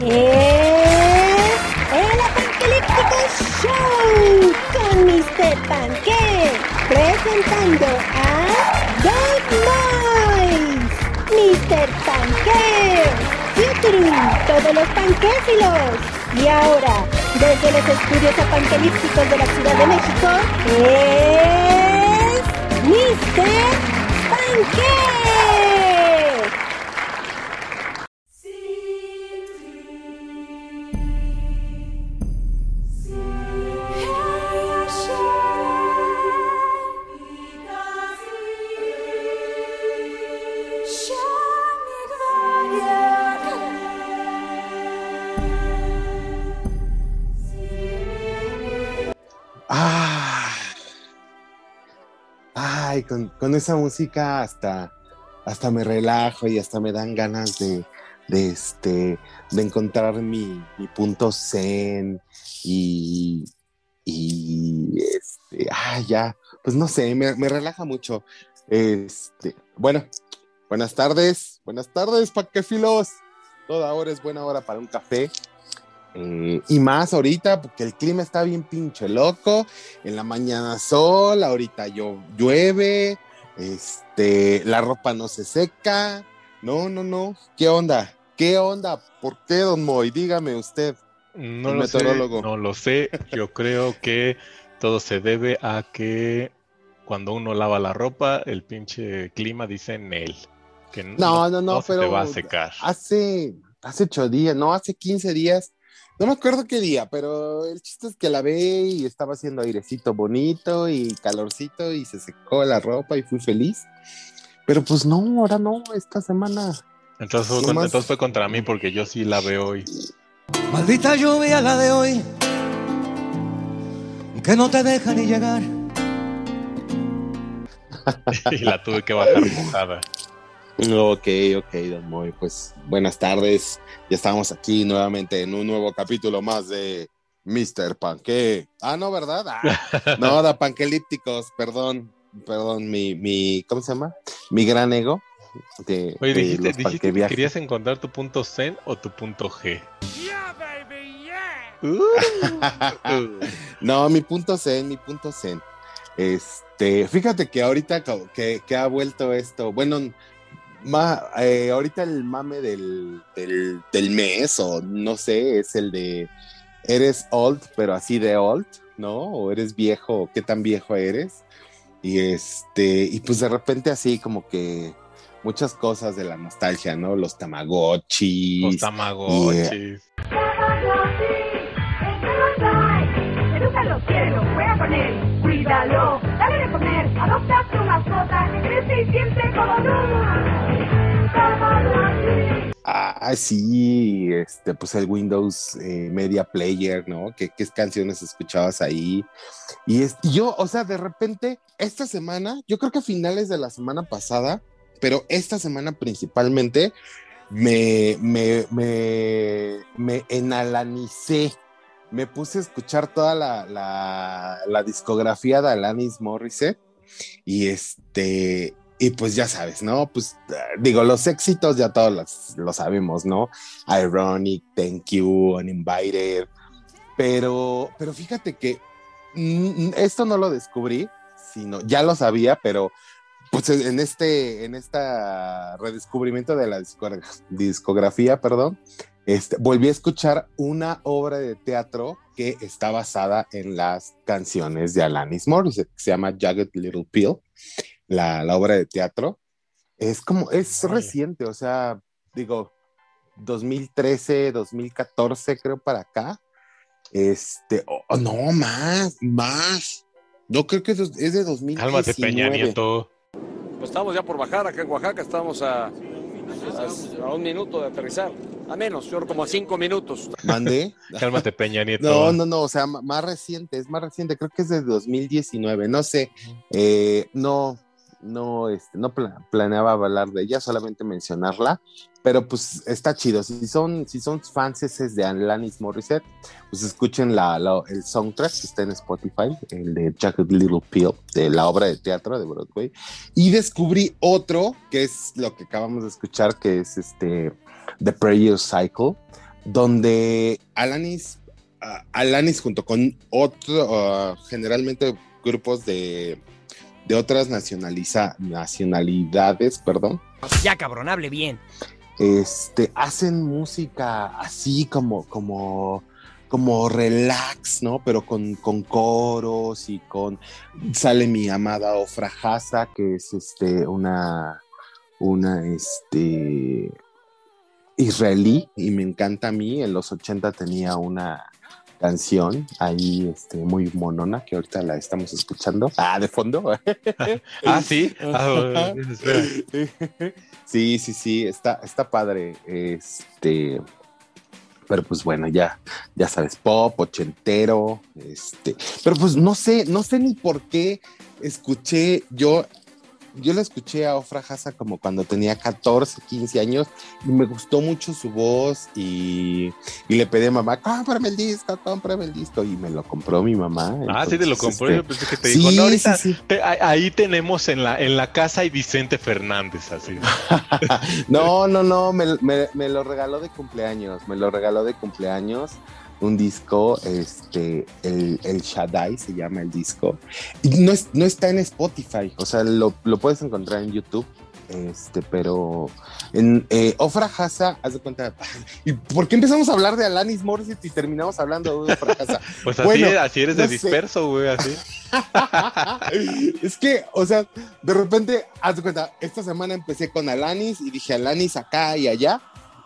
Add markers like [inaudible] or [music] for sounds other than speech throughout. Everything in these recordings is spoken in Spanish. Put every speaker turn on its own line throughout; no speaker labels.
es el Apocalíptico Show con Mr. Panque, presentando a Dog Mice, Mr. Panque, Futuru, todos los panquéfilos. Y ahora, desde los estudios apanquelípticos de la Ciudad de México, es Mr. Panque.
Con, esa música hasta, hasta me relajo y hasta me dan ganas de, este, de encontrar mi, punto zen y, y este, ah, ya, pues no sé, me, relaja mucho. Este, bueno, buenas tardes, buenas tardes, paquefilos. Toda hora es buena hora para un café. Eh, y más ahorita, porque el clima está bien pinche loco. En la mañana sol, ahorita yo, llueve, este, la ropa no se seca. No, no, no. ¿Qué onda? ¿Qué onda? ¿Por qué, don Moy? Dígame usted.
No lo sé, no lo sé. Yo creo que todo se debe a que cuando uno lava la ropa, el pinche clima dice en él. Que
no, no, no, pero
va a secar.
Hace, hace ocho días, no, hace 15 días no me acuerdo qué día, pero el chiste es que la ve y estaba haciendo airecito bonito y calorcito y se secó la ropa y fui feliz. Pero pues no, ahora no, esta semana.
Entonces fue, fue contra mí porque yo sí la veo hoy.
Maldita lluvia la de hoy, que no te deja ni llegar. [laughs]
y la tuve que bajar mojada.
Ok, ok, Don Moy, pues buenas tardes. Ya estamos aquí nuevamente en un nuevo capítulo más de Mr. Panque. Ah, no, ¿verdad? Ah, [laughs] no, da Panquelípticos, perdón, perdón, mi, mi, ¿cómo se llama? Mi gran ego.
De, Oye, dijiste, dijiste que querías encontrar tu punto Zen o tu punto G. Yeah, baby,
yeah. [laughs] no, mi punto Zen, mi punto Zen. Este, fíjate que ahorita que, que ha vuelto esto, bueno, eh, ahorita el mame del, del, mes, o no sé, es el de eres old, pero así de old, ¿no? O eres viejo, qué tan viejo eres. Y este, y pues de repente así como que muchas cosas de la nostalgia, ¿no? Los tamagotchis.
Los tamagotchis. Cuídalo, dale de comer, adopta tu mascota, que crece y siempre como nuevo.
Ah, sí, este, pues el Windows eh, Media Player, ¿no? ¿Qué, ¿Qué, canciones escuchabas ahí? Y, es, yo, o sea, de repente, esta semana, yo creo que a finales de la semana pasada, pero esta semana principalmente, me, me, me, me enalanicé. Me puse a escuchar toda la, la, discografía de Alanis Morissette y este, y pues ya sabes, ¿no? Pues digo, los éxitos ya todos los, sabemos, ¿no? Ironic, Thank You, Uninvited. Pero, pero fíjate que mm, esto no lo descubrí, sino ya lo sabía, pero pues en este, en esta redescubrimiento de la discografía, perdón, este, volví a escuchar una obra de teatro que está basada en las canciones de Alanis Morissette, que se llama Jagged Little Pill la, obra de teatro, es como, es reciente, o sea, digo, 2013, 2014 creo para acá. Este, oh, no, más, más. No creo que es de 2019. Cálmate, Peña Nieto.
Pues estamos ya por bajar acá en Oaxaca, estamos a, a, un minuto de aterrizar. A menos, yo como a cinco minutos.
¿Mande? [laughs]
Cálmate, Peña Nieto.
No, no, no, o sea, más reciente, es más reciente, creo que es de 2019, no sé. Eh, no, no, este, no planeaba hablar de ella, solamente mencionarla, pero pues está chido. Si son, si son fans de Alanis Morissette, pues escuchen la, el soundtrack que está en Spotify, el de Jacket Little Pill, de la obra de teatro de Broadway. Y descubrí otro, que es lo que acabamos de escuchar, que es este The Prayer Cycle donde Alanis, uh, Alanis junto con otro, uh, generalmente grupos de, de otras nacionaliza, nacionalidades, perdón.
Ya cabrón, hable bien.
Este, hacen música así como, como, como relax, ¿no? Pero con, con coros y con, sale mi amada Ofra Haza, que es este, una, una, este, israelí y me encanta a mí. En los 80 tenía una canción ahí este, muy monona que ahorita la estamos escuchando. Ah, de fondo. [laughs]
ah, sí. Ah, [laughs]
sí, sí, sí, está, está padre. Este, pero pues bueno, ya, ya sabes, pop, ochentero, este, pero pues no sé, no sé ni por qué escuché yo yo la escuché a Ofra Haza como cuando tenía 14, 15 años y me gustó mucho su voz y, y le pedí a mamá, cómprame el disco, cómprame el disco y me lo compró mi mamá.
ah, sí, te lo compró. Este... Yo pensé que te dijo, no, ahorita sí, sí. Te, ahí tenemos en la, en la casa y Vicente Fernández, así. [laughs]
no, no, no, me, me, me lo regaló de cumpleaños, me lo regaló de cumpleaños un disco, este, el, el Shaddai se llama el disco, y no, es, no está en Spotify, o sea, lo, lo puedes encontrar en YouTube, este, pero en eh, Ofra Haza, haz de cuenta, [laughs] ¿y por qué empezamos a hablar de Alanis Morissette y terminamos hablando de Ofra Haza? [laughs]
pues así, bueno, así eres no de disperso, güey, así. [laughs]
es que, o sea, de repente, haz de cuenta, esta semana empecé con Alanis y dije Alanis acá y allá,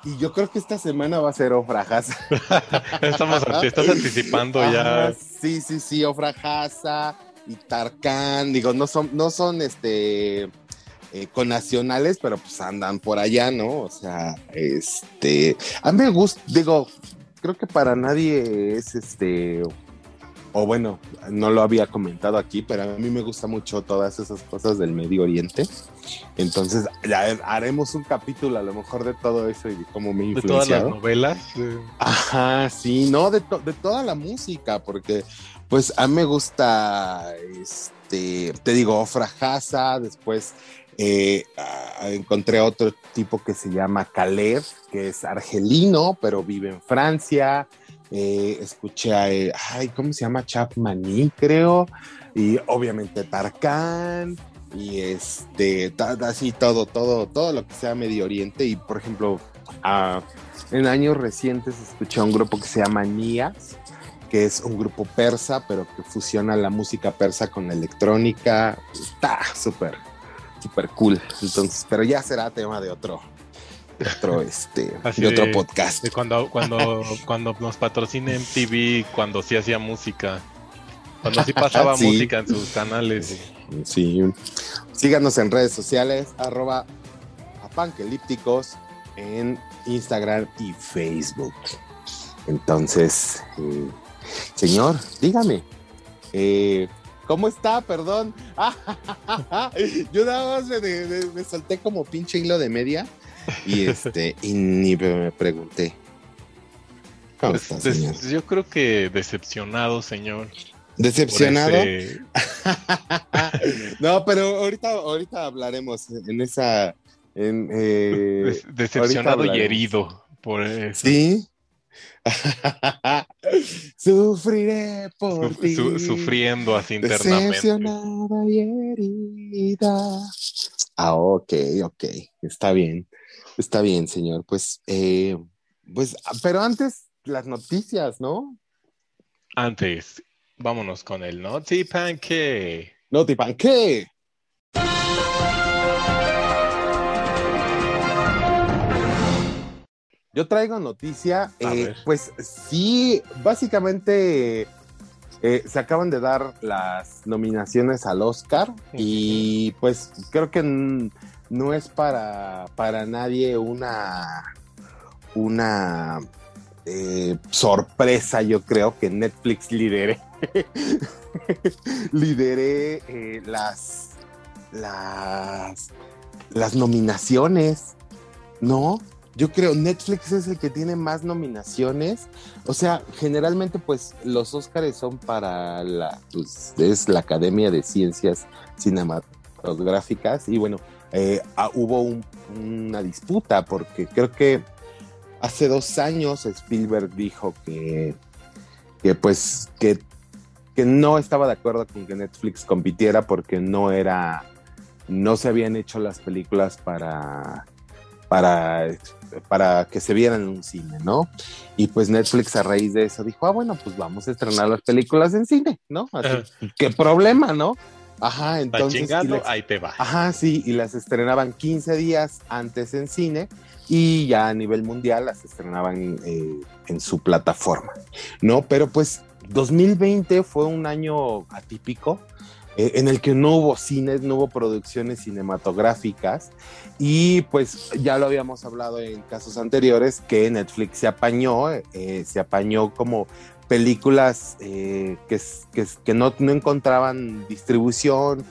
y yo creo que esta semana va a ser Ofrajasa. [laughs]
Estamos, estás anticipando
Ajá,
ya.
Sí, sí, sí, Ofrajasa y Tarkan. Digo, no son, no son este eh, con nacionales, pero pues andan por allá, ¿no? O sea, este. A mí me gusta, digo, creo que para nadie es este. O bueno, no lo había comentado aquí, pero a mí me gusta mucho todas esas cosas del Medio Oriente. Entonces, ya haremos un capítulo a lo mejor de todo eso y de cómo me ha influenciado.
De todas las novelas.
Ajá, sí, no, de, to de, toda la música, porque pues a mí me gusta, este, te digo, Ofra Haza, después eh, encontré otro tipo que se llama Caleb, que es argelino, pero vive en Francia. Eh, escuché a, eh, ay, ¿cómo se llama? Chapmaní, creo. Y obviamente Tarkan y este, así todo, todo, todo lo que sea Medio Oriente. Y por ejemplo, uh, en años recientes escuché a un grupo que se llama Nias, que es un grupo persa, pero que fusiona la música persa con la electrónica. Está súper, súper cool. Entonces, pero ya será tema de otro, de otro, este,
Así
de otro
de-
podcast.
de cuando, cuando, [laughs] cuando nos patrocine MTV, cuando sí hacía música. Cuando sí [laughs] pasaba
Sí.
música en sus canales.
Sí. Síganos en redes sociales, arroba apanquelípticos en Instagram y Facebook. Entonces, eh, señor, dígame, eh, ¿cómo está? Perdón. [laughs] Yo nada más me, me- me solté como pinche hilo de media y este, y ni me pregunté. ¿Cómo
Pues,
está,
des-
señor?
yo creo que decepcionado, señor.
¿Decepcionado?
ese- [laughs]
no, pero ahorita, ahorita hablaremos en esa. En, eh,
decepcionado y herido por eso.
Sí. [laughs] Sufriré por
Su-
ti.
su- sufriendo así internamente.
Decepcionada y herida. Ah, ok, ok. Está bien. Está bien, señor. Pues, eh, pues, pero antes las noticias, ¿no?
Antes, vámonos con el Naughty Pancake.
No, Tipan, ¿qué? Yo traigo noticia, eh, pues sí, básicamente eh, se acaban de dar las nominaciones al Oscar y pues creo que no es para, para nadie una, una eh, sorpresa, yo creo que Netflix lidere, [laughs] lidere eh, las, las, las nominaciones, ¿no? Yo creo Netflix es el que tiene más nominaciones. O sea, generalmente pues los Óscares son para la, pues, es la Academia de Ciencias Cinematográficas y bueno, eh, ah, hubo un- una disputa porque creo que hace dos años Spielberg dijo que, que pues que, que no estaba de acuerdo con que Netflix compitiera porque no era, no se habían hecho las películas para, para, para que se vieran en un cine, ¿no? Y pues Netflix a raíz de eso dijo, ah, bueno, pues vamos a estrenar las películas en cine, ¿no? Así, ¿Qué problema, no? Ajá, entonces.
Chingando, ahí te va.
Ajá, sí, y las estrenaban 15 días antes en cine y ya a nivel mundial las estrenaban eh, en su plataforma, ¿no? Pero pues 2020 fue un año atípico eh, en el que no hubo cines, no hubo producciones cinematográficas y pues ya lo habíamos hablado en casos anteriores que Netflix se apañó, eh, se apañó como películas eh, que, que, no, encontraban distribución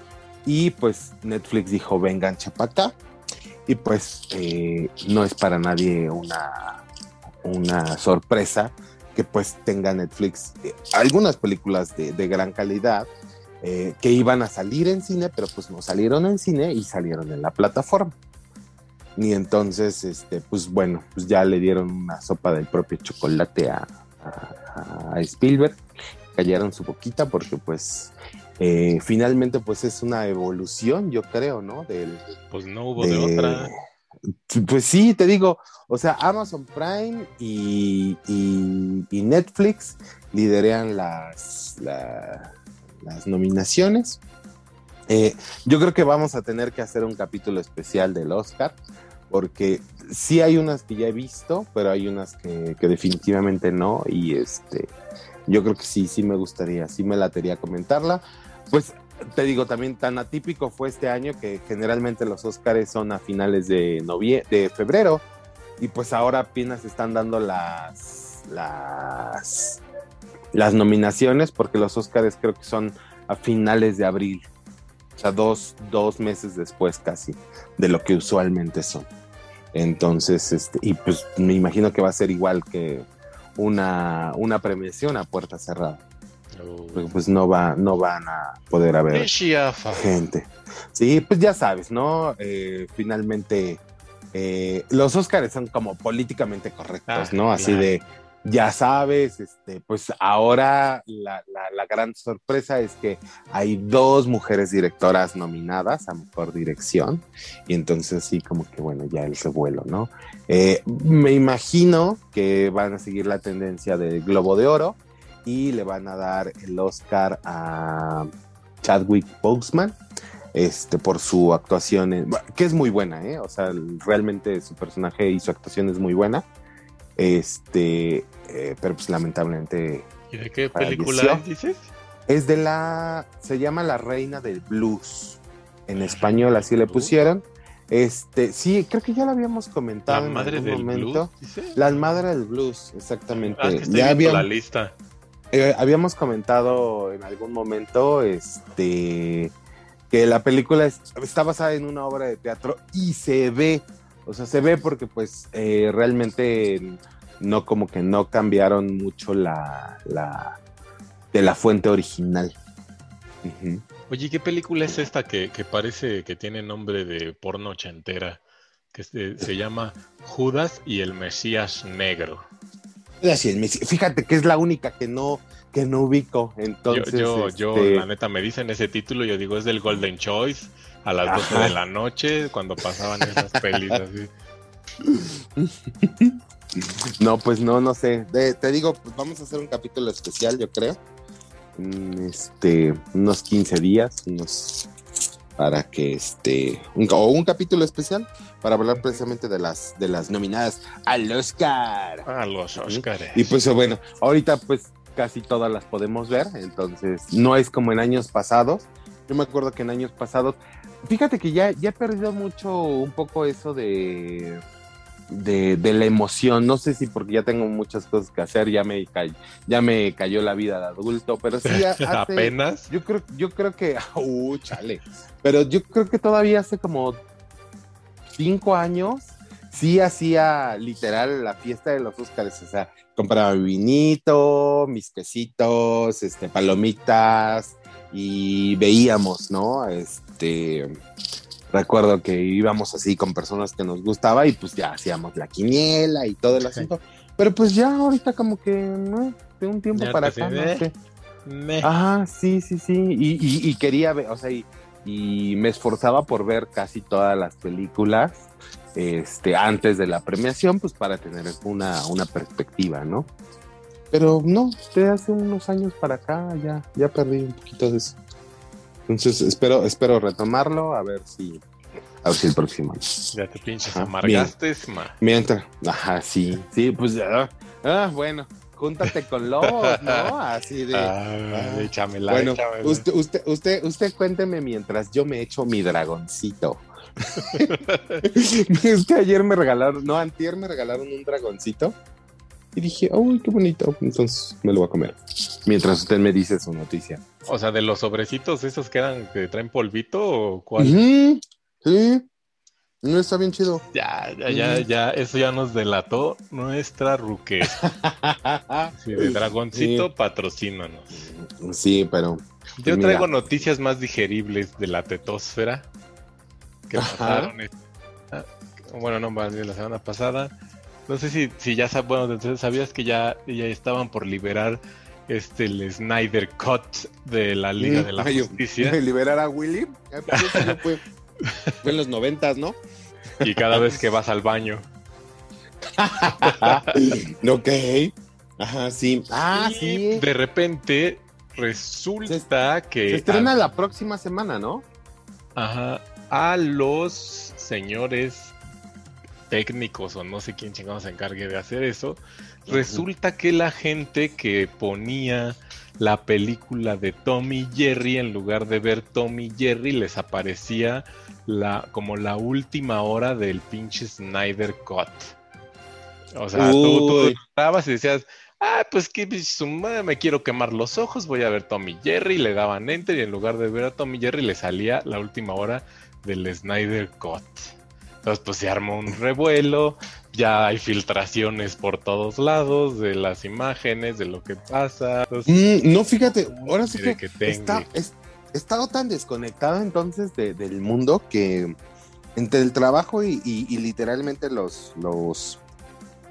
y pues Netflix dijo vengan chapacá y pues eh, no es para nadie una, una sorpresa que pues tenga Netflix eh, algunas películas de, de gran calidad que iban a salir en cine pero pues no salieron en cine y salieron en la plataforma. Y entonces este pues bueno pues ya le dieron una sopa del propio chocolate a, Spielberg, callaron su boquita porque pues eh, finalmente pues es una evolución, yo creo, ¿no? Del,
pues no hubo de, otra.
Pues sí, te digo, o sea, Amazon Prime y, Netflix liderean las, las nominaciones. Eh, yo creo que vamos a tener que hacer un capítulo especial del Oscar porque sí hay unas que ya he visto, pero hay unas que, definitivamente no, y este, yo creo que sí, sí me gustaría, sí me latería comentarla. Pues te digo, también tan atípico fue este año que generalmente los Óscares son a finales de, de febrero, y pues ahora apenas están dando las, las, nominaciones, porque los Óscares creo que son a finales de abril. O sea, dos, dos meses después casi de lo que usualmente son. Entonces, este, y pues me imagino que va a ser igual que una, una premiación a puerta cerrada. Oh. Porque pues no va, no van a poder haber gente. Sí, pues ya sabes, ¿no? Eh, finalmente eh, los Óscares son como políticamente correctos, ah, ¿no? Así de ya sabes, este, pues ahora la, gran sorpresa es que hay dos mujeres directoras nominadas a mejor dirección, y entonces sí, como que bueno, ya el revuelo, ¿no? Eh, me imagino que van a seguir la tendencia del Globo de Oro y le van a dar el Oscar a Chadwick Boseman. Este, por su actuación, que es muy buena, ¿eh? O sea, realmente su personaje y su actuación es muy buena. Este, eh, pero pues lamentablemente.
¿Y de qué película dices?
Es de la. Se llama La Reina del Blues. En español así le pusieron. Este, sí, creo que ya lo habíamos comentado
la madre del momento.
Blues, La madre del blues, exactamente.
Ah, ya habíamos, la lista.
Eh, habíamos comentado en algún momento, este, que la película está basada en una obra de teatro y se ve o sea, se ve porque pues eh, realmente no como que no cambiaron mucho la, la de la fuente original.
Oye, ¿qué película es esta que, parece que tiene nombre de porno ochentera? Que se, llama Judas y el Mesías Negro.
Fíjate que es la única que no, que no ubico. Entonces,
yo, yo, este la neta, me dicen ese título, yo digo, es del Golden Choice a las 12 de la [laughs] noche cuando pasaban esas pelis así.
No, pues no, no sé. te digo, pues vamos a hacer un capítulo especial, yo creo. Este, unos 15 días, unos para que este o un capítulo especial para hablar precisamente de las de las nominadas al Oscar.
A los Oscars.
Y pues bueno, ahorita pues casi todas las podemos ver, entonces no es como en años pasados. Yo me acuerdo que en años pasados Fíjate que ya, ya he perdido mucho un poco eso de, de, la emoción. No sé si porque ya tengo muchas cosas que hacer, ya me, cayó, ya me cayó la vida de adulto, pero sí [laughs]
apenas.
Yo creo, yo creo que, [laughs] uh, chale. Pero yo creo que todavía hace como cinco años sí hacía literal la fiesta de los Óscares. O sea, compraba mi vinito, mis quesitos, este, palomitas, y veíamos, ¿no? Este, recuerdo que íbamos así con personas que nos gustaba y pues ya hacíamos la quiniela y todo el asunto. Pero pues ya ahorita como que, ¿no? De un tiempo para acá, no sé. Ajá, sí, sí, sí. Y, quería ver, o sea, y, y, me esforzaba por ver casi todas las películas este, antes de la premiación, pues para tener una, una perspectiva, ¿no? Pero no, desde hace unos años para acá ya, ya perdí un poquito de eso. Entonces espero, espero retomarlo, a ver si, a ver si el próximo.
Ya te pinches amargaste,
Mientras, ajá, sí, sí, pues ya, ah, bueno, júntate con Lobos, ¿no? Así de.
Ah, échamela,
bueno, Usted, usted, usted, usted cuénteme mientras yo me echo mi dragoncito. [laughs] [laughs] es que ayer me regalaron, no, antier me regalaron un dragoncito. Y dije, uy, qué bonito. Entonces me lo voy a comer. Mientras usted me dice su noticia.
O sea, de los sobrecitos esos que eran que traen polvito o cuál?
Sí. No está bien chido.
Ya, ya, ya, ya, eso ya nos delató nuestra ruque. [laughs] sí, de dragoncito, patrocínanos.
Sí, pero.
Yo traigo noticias más digeribles de la tetosfera que pasaron. Bueno, no, más bien la semana pasada. No sé si, si ya bueno, sabías que ya, ya estaban por liberar este el Snyder Cut de la Liga de la Justicia. [laughs]
¿Liberar a Willy? Fue, [laughs] fue en los noventas, ¿no?
Y cada vez que vas al baño. [laughs]
ok. Ajá, sí. Ah, sí.
De repente resulta que.
Se estrena la próxima semana, ¿no?
Ajá. A los señores técnicos o no sé quién chingado se encargue de hacer eso. Resulta que la gente que ponía la película de Tommy Jerry, en lugar de ver Tommy Jerry, les aparecía la, como la última hora del pinche Snyder Cut. O sea, tú, tú estabas y decías, ah, pues que me quiero quemar los ojos, voy a ver Tommy Jerry, le daban enter y en lugar de ver a Tommy Jerry le salía la última hora del Snyder Cut. Entonces, pues se armó un revuelo, ya hay filtraciones por todos lados de las imágenes, de lo que pasa.
Mm, no, fíjate, ahora sí que, está, he estado tan desconectado entonces del mundo que entre el trabajo y, literalmente los, los,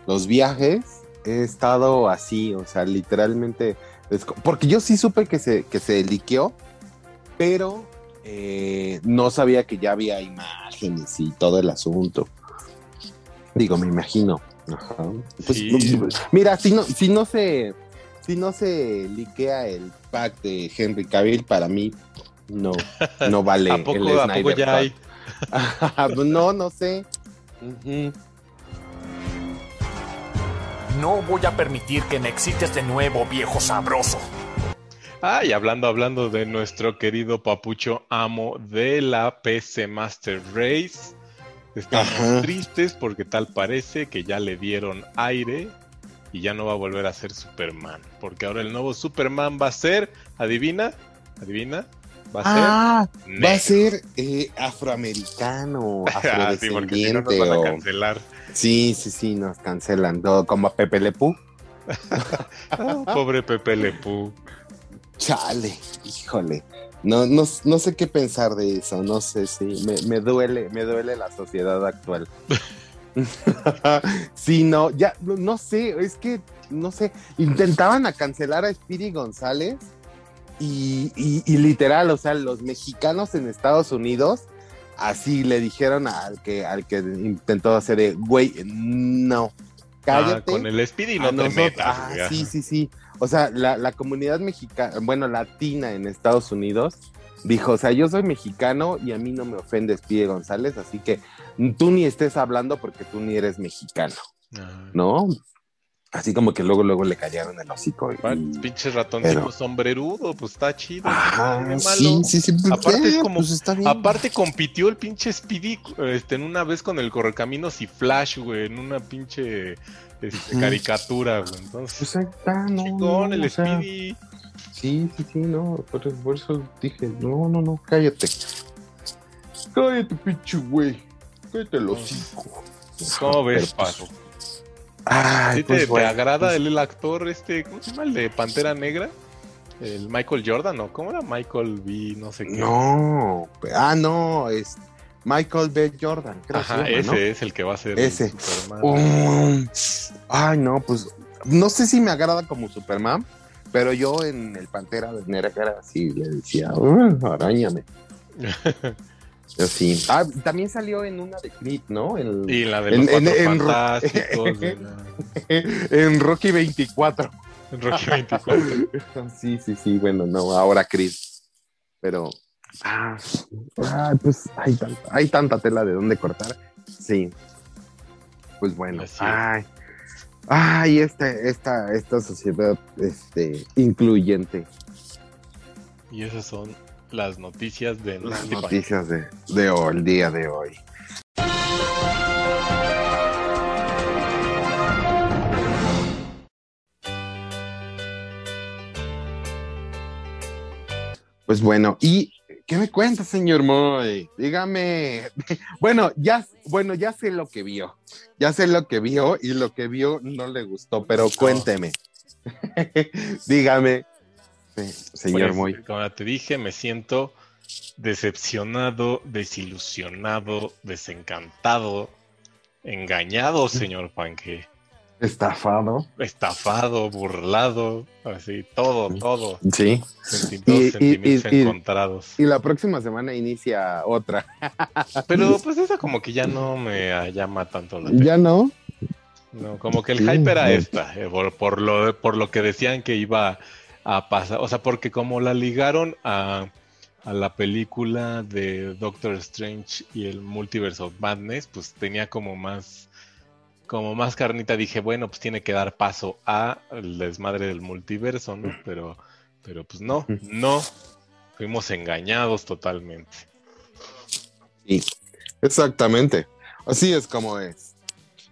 los viajes he estado así, o sea, literalmente, porque yo sí supe que se, que se liqueó, pero eh, no sabía que ya había imágenes y todo el asunto. Digo, me imagino. Pues, mira, si no, si no se, si no se liquea el pack de Henry Cavill, para mí no, no vale. [laughs]
¿A poco, el ¿a poco ya hay? [laughs]
no, no sé.
No voy a permitir que me excites de nuevo, viejo sabroso.
Ah, y hablando, hablando de nuestro querido papucho amo de la PC Master Race. Estamos tristes porque tal parece que ya le dieron aire y ya no va a volver a ser Superman. Porque ahora el nuevo Superman va a ser, adivina, adivina, va a ser.
Ah, va a ser eh, afroamericano, [laughs]
ah, sí, porque si no nos van a cancelar.
Sí, sí, sí, nos cancelan todo, como a Pepe Lepú. [laughs]
Ah, pobre Pepe Lepú.
Chale, híjole. No, no, no, sé qué pensar de eso, no sé si me, duele, me duele la sociedad actual. [laughs] sí, no, ya, no, sé, es que, no sé, intentaban a cancelar a Speedy González y, y, literal, o sea, los mexicanos en Estados Unidos, así le dijeron al que, al que intentó hacer de, güey, no, cállate.
Ah, con el Speedy no te metas.
Ah, sí, sí, sí. O sea, la, comunidad mexicana, bueno, latina en Estados Unidos, dijo, o sea, yo soy mexicano y a mí no me ofendes Pide González, así que tú ni estés hablando porque tú ni eres mexicano, ¿no? Así como que luego, luego le callaron el hocico.
Y, Pinche ratoncito sombrerudo, pues está chido.
Ah, sí, sí, sí.
Aparte, como, pues aparte compitió el pinche Speedy este, en una vez con el Correcaminos y Flash, güey, en una pinche este, caricatura, güey. Entonces,
pues ahí está, no.
Chingón, el Speedy.
Sí, sí, sí, no. Por, eso dije, no, no, no, cállate. Cállate, pinche güey. Cállate el hocico.
¿Cómo ves, Paso? Ay, pues te, agrada el, actor este, ¿cómo se llama? El de Pantera Negra. El Michael Jordan, ¿no? ¿Cómo era Michael B? No sé qué.
No, ah, no, es Michael B. Jordan, creo
Ajá, ese es el que va a ser
Ese.
el Superman.
Um, ay, no, pues no sé si me agrada como Superman, pero yo en el Pantera de Negra sí le decía, "Uh, arañame. [laughs] Ah, también salió en una de Creed, ¿no? El-
Y la de
En-
los
en-
Cuatro
en
fantásticos, [laughs] la-
en Rocky 24.
en Rocky 24. [laughs]
Sí, sí, sí, bueno, no, ahora Creed. Pero, ah, ah, pues hay tanta, hay tanta tela de dónde cortar. Sí. Pues bueno,
Así es.
ay, ay, esta, esta, esta sociedad este, incluyente.
Y esas son las noticias de
Las noticias de, de hoy, el día de hoy. Pues bueno, ¿y qué me cuenta, señor Moy? Dígame. [laughs] Bueno, ya, bueno, ya sé lo que vio. Ya sé lo que vio y lo que vio no le gustó, pero cuénteme. [laughs] Dígame, sí, señor
Pues,
Moy.
Como te dije, me siento decepcionado, desilusionado, desencantado, engañado, señor Panque,
Estafado.
estafado, burlado, así, todo, todo.
Sí. Y-
sentimientos
y- y-
encontrados.
Y la próxima semana inicia otra. [laughs]
Pero pues esa como que ya no me llama tanto la atención.
¿Ya no?
No, como que el
Sí,
hype era esta, eh, por, por lo, por lo que decían que iba a pasar, o sea, porque como la ligaron a, a la película de Doctor Strange y el Multiverse of Madness, pues tenía como más, como más carnita, dije, bueno, pues tiene que dar paso a el desmadre del multiverso, ¿no? Pero, pero pues no, no, fuimos engañados totalmente.
Sí, exactamente. Así es como es.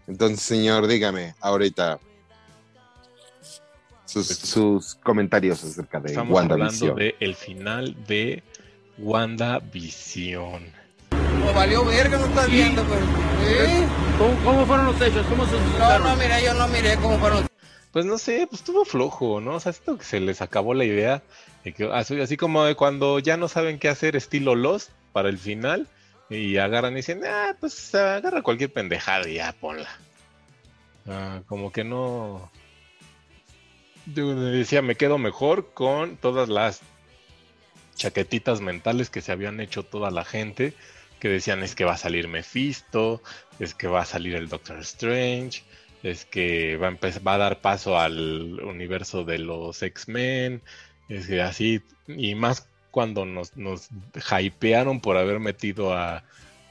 Entonces, señor, dígame ahorita sus, sus comentarios acerca de
Estamos hablando de el final de WandaVision.
Pues valió verga, no estás viendo, pues. ¿Eh?
¿Cómo, cómo fueron los hechos? ¿Cómo se
No, no, mira, yo no miré cómo fueron.
Pues no sé, pues estuvo flojo, ¿no? O sea, siento que se les acabó la idea. de que- así, así como de cuando ya no saben qué hacer, estilo Lost, para el final, y agarran y dicen, ah, pues agarra cualquier pendejada y ya ponla. Ah, como que no. Yo decía, me quedo mejor con todas las chaquetitas mentales que se habían hecho toda la gente, que decían es que va a salir Mephisto, es que va a salir el Doctor Strange, es que va a, dar paso al universo de los X-Men, es que así, y más cuando nos, nos hypearon por haber metido a,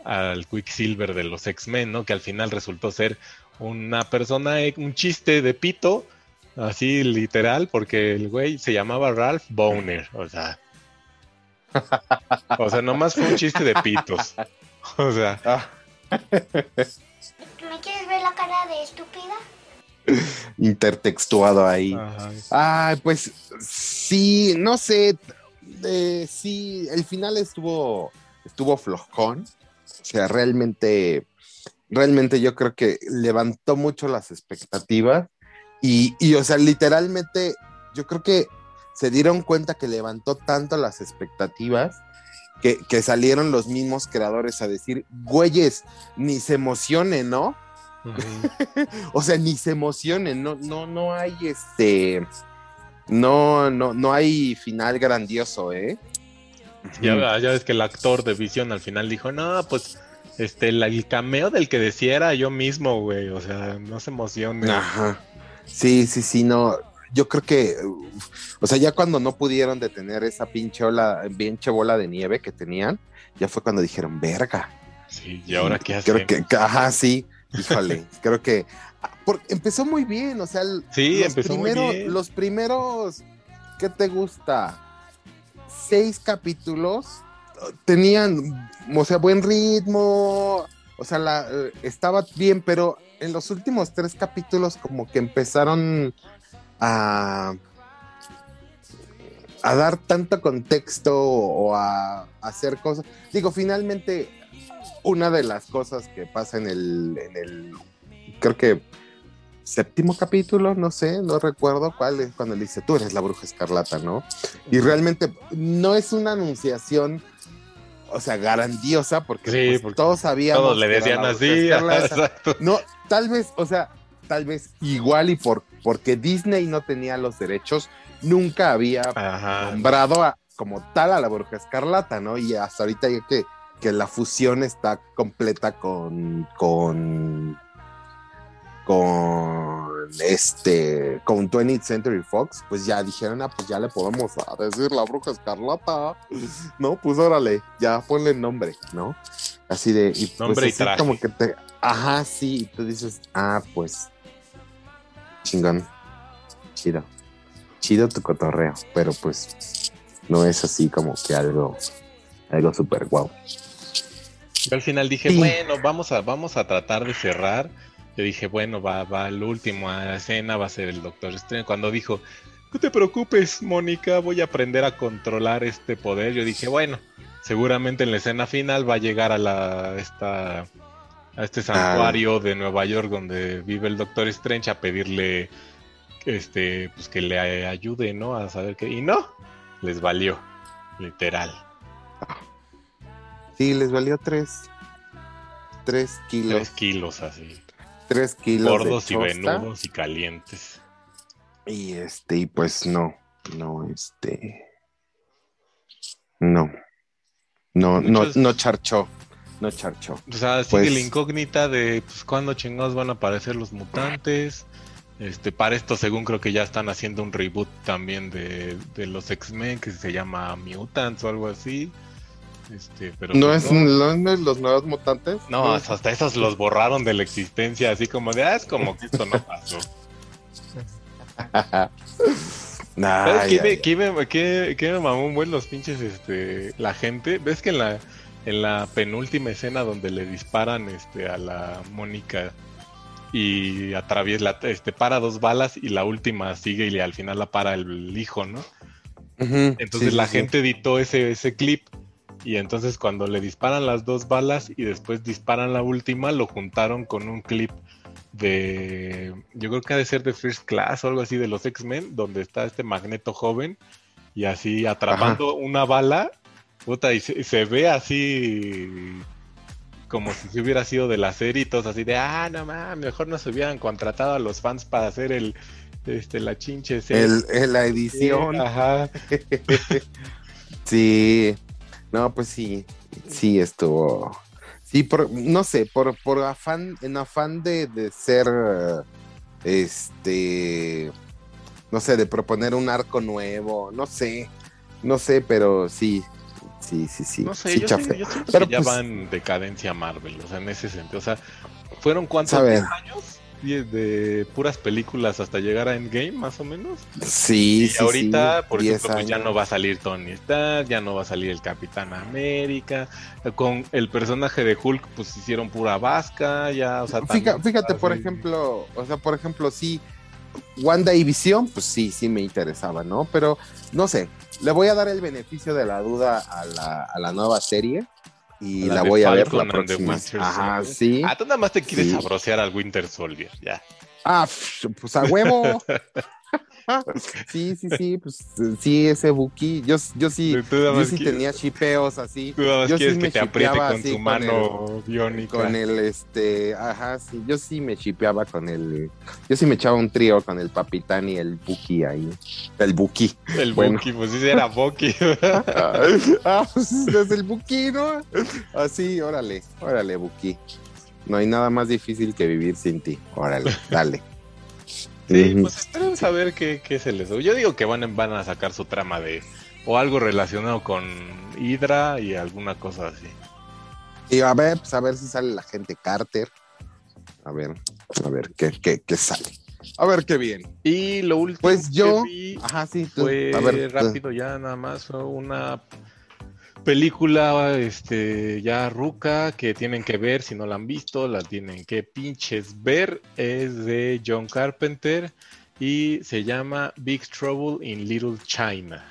al Quicksilver de los X-Men, ¿no? Que al final resultó ser una persona, eh, un chiste de pito, así literal, porque el güey se llamaba Ralph Boner, o sea. O sea, nomás fue un chiste de pitos. O sea,
Ah,
¿Me quieres ver la cara de estúpida?
intertextuado ahí.
ajá.
Ay, pues sí, no sé. eh, sí, el final estuvo, estuvo flojón. O sea, realmente, realmente yo creo que levantó mucho las expectativas. Y, y, o sea, literalmente, yo creo que se dieron cuenta que levantó tanto las expectativas que, que salieron los mismos creadores a decir, güeyes, ni se emocionen, ¿no? [laughs] O sea, ni se emocionen, no, no, no hay este, no, no, no hay final grandioso, ¿eh?
Ya, ya ves que el actor de Visión al final dijo, no, pues este, el cameo del que decía era yo mismo, güey. O sea, no se emocione.
Ajá. Sí, sí, sí, no. Yo creo que, o sea, ya cuando no pudieron detener esa pinche ola, pinche bola de nieve que tenían, ya fue cuando dijeron, verga.
Sí, ¿y ahora qué hacen?
Creo que, ajá, sí, híjole, [laughs] creo que ah, por- empezó muy bien, o sea,
Sí,
los
empezó muy
primeros,
bien.
los primeros, ¿qué te gusta? Seis capítulos eh, tenían, o sea, buen ritmo, o sea, la, eh, estaba bien, pero en los últimos tres capítulos como que empezaron a a dar tanto contexto o a, hacer cosas. Digo, finalmente, una de las cosas que pasa en el, en el, creo que séptimo capítulo, no sé, no recuerdo cuál es cuando le dice, tú eres la bruja escarlata, ¿no? Y realmente no es una anunciación o sea, grandiosa, porque,
Sí,
pues,
porque
todos sabíamos.
Todos le decían así.
No, tal vez, o sea, tal vez igual y por porque Disney no tenía los derechos, nunca había
Ajá.
nombrado a- como tal a la Bruja Escarlata, ¿no? Y hasta ahorita ya que, que la fusión está completa con con con este con 20th Century Fox, pues ya dijeron, ah, pues ya le podemos a decir la Bruja Escarlata, no, pues órale, ya ponle nombre, ¿no? Así de y pues
Nombre y
así
traje.
como que te, ajá, sí, y tú dices, ah, pues chingón, chido, chido tu cotorreo, pero pues no es así como que algo, algo súper guau.
Yo al final dije,
Sí.
bueno, vamos a, vamos a tratar de cerrar. Yo dije, bueno, va, va el último a escena, va a ser el Doctor Strange. Cuando dijo, no te preocupes, Mónica, voy a aprender a controlar este poder. Yo dije, bueno, seguramente en la escena final va a llegar a la esta a este santuario de Nueva York donde vive el Doctor Strange a pedirle este pues que le ayude, ¿no? A saber qué. Y no, les valió, literal.
Sí, les valió tres, tres kilos,
Tres kilos así.
Tres kilos
Gordos
de
y venudos y calientes.
Y este, y pues no, no, este, no, no, no, no charchó, no charchó.
O sea, sigue
Pues-
la incógnita de pues cuándo chingados van a aparecer los mutantes. Este, para esto, según creo que ya están haciendo un reboot también de, de los X-Men que se llama Mutants o algo así. Este, pero
¿No
pues
es, no, no es los nuevos mutantes?
No, hasta esos los borraron de la existencia, así como de, ah, es como que esto no pasó. [laughs] ¿Sabes
Ay,
qué, me, qué me- qué- qué me mamó un buen los pinches, este, la gente? ¿Ves que en la, en la penúltima escena donde le disparan, este, a la Mónica y atraviesa, este, para dos balas y la última sigue y al final la para el hijo, ¿no? Entonces
sí,
la
sí.
gente editó ese, ese clip y entonces cuando le disparan las dos balas y después disparan la última, lo juntaron con un clip de, yo creo que ha de ser de First Class o algo así de los X-Men, donde está este Magneto joven y así atrapando una bala, puta, y se, se ve así como si se hubiera sido de la serie así de, ah, no mames, mejor nos hubieran contratado a los fans para hacer el, este, la chinche serie".
El, el- la edición.
Ajá. [laughs]
Sí, no, pues sí, sí estuvo. Sí, por, no sé, por, por afán, en afán de, de ser, este, no sé, de proponer un arco nuevo, no sé, no sé, pero sí, sí, sí, sí.
No sé,
sí
yo,
Pero
que ya
pues-
van en decadencia Marvel, o sea, en ese sentido. O sea, ¿fueron cuántos
Sabe.
10 años? De puras películas hasta llegar a Endgame, más o menos.
Sí,
y
sí,
ahorita,
sí,
por
10
ejemplo, pues ya no va a salir Tony Stark, ya no va a salir el Capitán América. Con el personaje de Hulk, pues hicieron pura vasca, ya, o sea,
Fíjate,
también
fíjate, por ejemplo, o sea, por ejemplo, sí, Wanda y Visión, pues sí, sí me interesaba, ¿no? Pero no sé, le voy a dar el beneficio de la duda a la, a la nueva serie y
La
voy a ver la próxima.
Winter
Ajá,
Soldier.
sí.
Ah, tú nada más te quieres
Sí.
sabrosear al Winter Soldier, ya.
Ah, pues a huevo. [laughs] [laughs] sí, sí, sí, pues sí, ese Buki, yo, yo sí, yo sí tenía chipeos así.
Tú nada más
Yo
quieres
sí
que te apriete con tu mano biónica.
Con el este, ajá, sí, yo sí me chipeaba con el, yo sí me echaba un trío con el Papitán y el Buki ahí, el Buki.
El
Bueno.
Bucky, pues sí era Bucky. [laughs]
ah, pues es el Buki, ¿no? Así, órale, órale, Buki. No hay nada más difícil que vivir sin ti. Órale, dale.
Sí, pues esperemos a ver qué, qué se les... Yo digo que van, van a sacar su trama de... O algo relacionado con Hydra y alguna cosa así.
Y a ver, pues a ver si sale la gente Carter. A ver, a ver qué, qué, qué sale. A ver qué bien.
Y lo último
Pues yo,
que vi
ajá, sí, tú,
fue
a ver,
rápido ya nada más, fue una película este ya ruca que tienen que ver, si no la han visto, la tienen que pinches ver. Es de John Carpenter y se llama Big Trouble in Little China.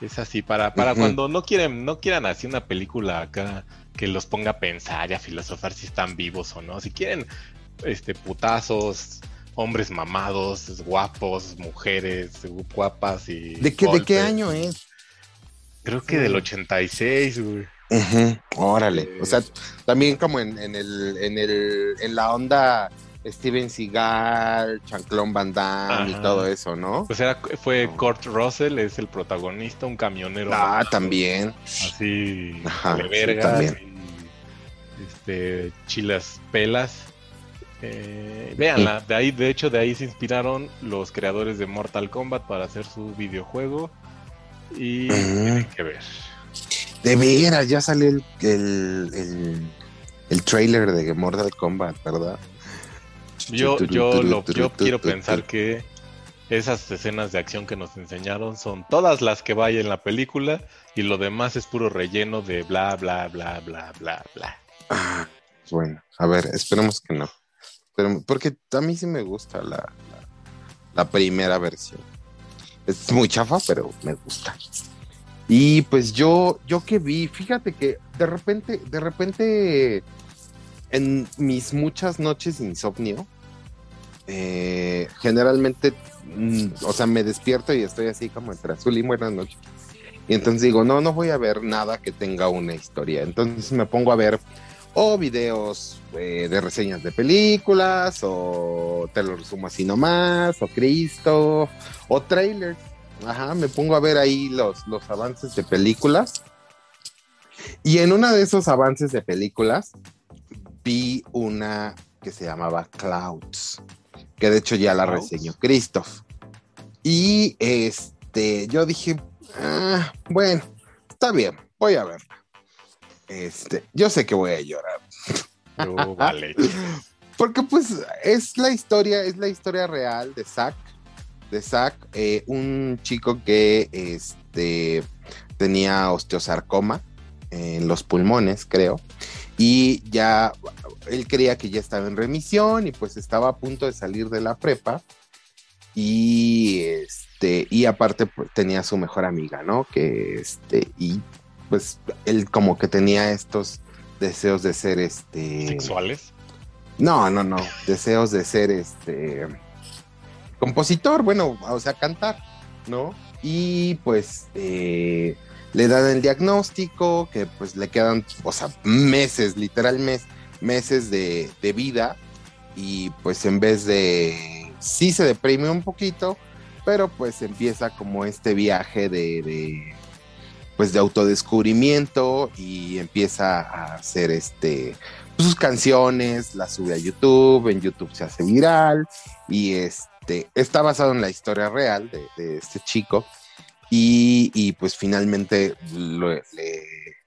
Es así, para, para cuando no quieren, no quieran hacer una película acá que los ponga a pensar y a filosofar si están vivos o no. Si quieren este putazos, hombres mamados, guapos, mujeres guapas y.
¿De qué, ¿De qué año es?
Creo que del 86, güey.
Ujú, Órale. O sea, también como en, en el, en el, en la onda Steven Seagal, Chanclón Van Damme y todo eso, ¿no?
Pues era, fue Kurt Russell, es el protagonista, un camionero.
Ah, también.
Así,
Ajá,
de
sí,
verga,
también.
y, este, chilas pelas. Eh, véanla, de ahí, de hecho, de ahí se inspiraron los creadores de Mortal Kombat para hacer su videojuego. Y tienen que ver.
De veras, ya salió el, el, el, el trailer de Mortal Kombat, ¿verdad?
Yo, yo, lo, yo quiero pensar que esas escenas de acción que nos enseñaron son todas las que vaya en la película y lo demás es puro relleno de bla, bla, bla, bla, bla, bla.
Ah, bueno, a ver, esperemos que no. Pero, porque a mí sí me gusta la, la, la primera versión. Es muy chafa, pero me gusta. Y pues yo, yo que vi, fíjate que de repente, de repente, en mis muchas noches de insomnio, eh, generalmente, mm, o sea, me despierto y estoy así como entre azul y buenas noches. Y entonces digo, no, no voy a ver nada que tenga una historia. Entonces me pongo a ver o videos eh, de reseñas de películas, o te lo resumo así nomás, o Cristo, o trailers. Ajá, me pongo a ver ahí los, los avances de películas. Y en uno de esos avances de películas vi una que se llamaba Clouds, que de hecho ya la reseñó Christoph. Y este, yo dije, "Ah, bueno, está bien, voy a verla. Este, yo sé que voy a llorar.
Yo, vale. [laughs]
Porque pues es la historia, es la historia real de Zack. De Zack, eh, un chico que este, tenía osteosarcoma en los pulmones, creo. Y ya, él creía que ya estaba en remisión y pues estaba a punto de salir de la prepa. Y este, y aparte pues, tenía a su mejor amiga, ¿no? Que este, y pues él como que tenía estos deseos de ser este
¿Sexuales?
no, no, no. Deseos de ser este compositor, bueno, o sea, cantar, ¿no? Y pues eh, le dan el diagnóstico, que pues le quedan, o sea, meses, literal mes- meses de, de vida. Y pues en vez de, sí se deprime un poquito, pero pues empieza como este viaje de, de pues de autodescubrimiento y empieza a hacer este sus canciones, las sube a YouTube, en YouTube se hace viral y este está basado en la historia real de, de este chico y, y, pues finalmente lo- le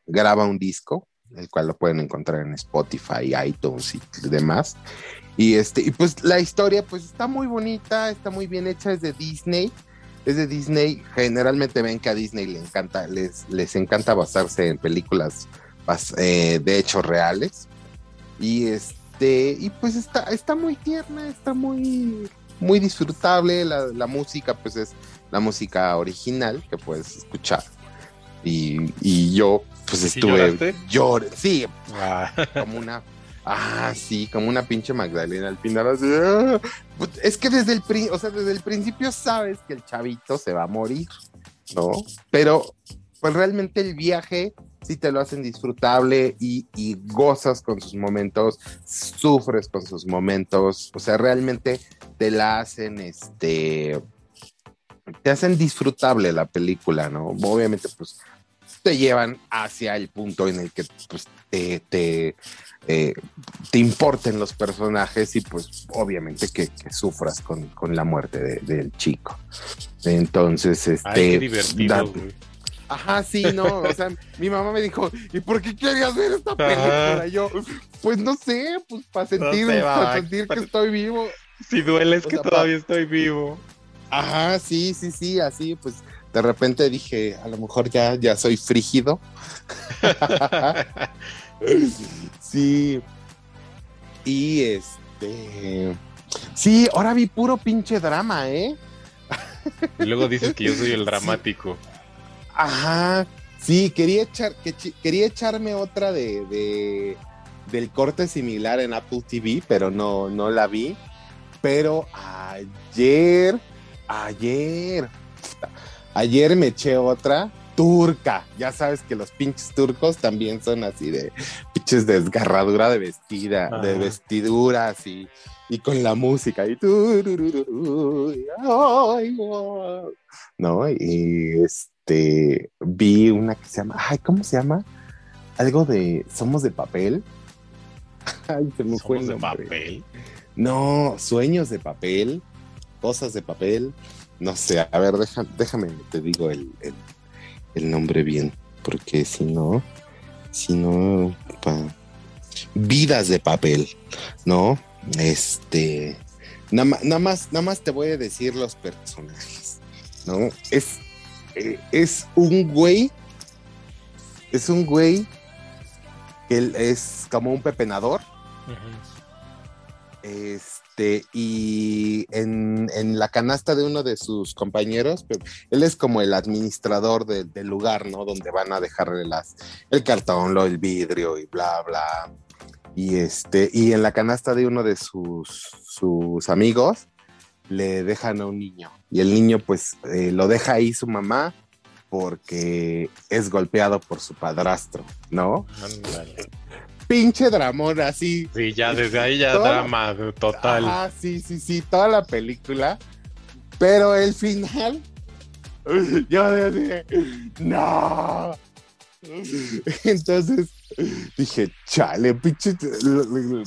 graba un disco, el cual lo pueden encontrar en Spotify, iTunes y demás. Y este, y pues la historia pues está muy bonita, está muy bien hecha, es de Disney. Es de Disney, generalmente ven que a Disney le encanta, les, les encanta basarse en películas bas- eh, de hechos reales. Y este, y pues está, está muy tierna, está muy, muy disfrutable. La, la música, pues es la música original que puedes escuchar. Y, y yo, pues
¿Sí
estuve. lloré, sí,
Ah,
como una. Ah, sí, como una pinche Magdalena al final. así, ah. Es que desde el, o sea, desde el principio sabes que el chavito se va a morir, ¿no? Pero, pues realmente el viaje sí te lo hacen disfrutable y, gozas con sus momentos, sufres con sus momentos, o sea, realmente te la hacen, este, te hacen disfrutable la película, ¿no? Obviamente, pues te llevan hacia el punto en el que pues, te, eh, te importen los personajes y pues obviamente que, que sufras con, con la muerte de- del chico. Entonces, este...
ay, qué divertido,
da-. Ajá, sí, no, o sea, [laughs] mi mamá me dijo, ¿y por qué querías ver esta película? Yo, pues no sé, pues para
No
sentir,
sé,
para sentir que estoy vivo.
Si duele es
O
que
sea, pa-
todavía estoy vivo.
Ajá, sí, sí, sí, así, pues de repente dije, a lo mejor ya, ya soy frígido. [laughs] [laughs] sí. Y este. Sí, ahora vi puro pinche drama, ¿eh?
Y luego dices que yo soy el [laughs] dramático.
Ajá. Sí, quería echar, que quería echarme otra de, de- del corte similar en Apple TV, pero no, no la vi. Pero ayer, ayer, ayer me eché otra turca. Ya sabes que los pinches turcos también son así de pinches desgarradura de vestida, de vestiduras y, y con la música y wow. no y este vi una que se llama ay cómo se llama algo de somos de papel [laughs] ay se me fue el
de papel.
no sueños de papel cosas de papel no sé a ver deja- déjame te digo el, el, el nombre bien porque si no si no pa- vidas de papel no este nada nada más nada más te voy a decir los personajes no es eh, es un güey es un güey que él es como un pepenador.
Ujú.
Este, y en, en la canasta de uno de sus compañeros, él es como el administrador de- del lugar, ¿no? Donde van a dejarle las, el cartón, lo, el vidrio y bla, bla. Y este, y en la canasta de uno de sus, sus amigos, le dejan a un niño. Y el niño, pues, eh, lo deja ahí su mamá porque es golpeado por su padrastro, ¿no?
Ándale.
Pinche dramón así.
Sí, ya desde ahí ya drama total.
Ah, sí, sí, sí, toda la película. Pero el final, [laughs] yo decía, no. [laughs] Entonces dije, chale, pinche,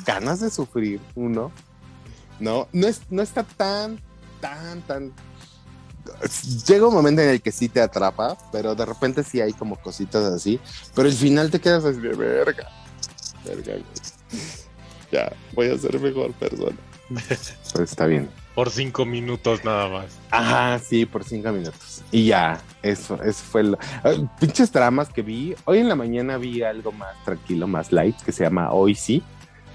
ganas de sufrir uno. No, no, es, no está tan, tan, tan. Llega un momento en el que sí te atrapa, pero de repente sí hay como cositas así. Pero el final te quedas así de verga. Verga. Ya, voy a ser mejor persona. Pues está bien.
Por cinco minutos nada más.
Ajá, sí, por cinco minutos. Y ya, eso, eso fue lo. Ay, pinches dramas que vi. Hoy en la mañana vi algo más tranquilo, más light, que se llama Hoy sí.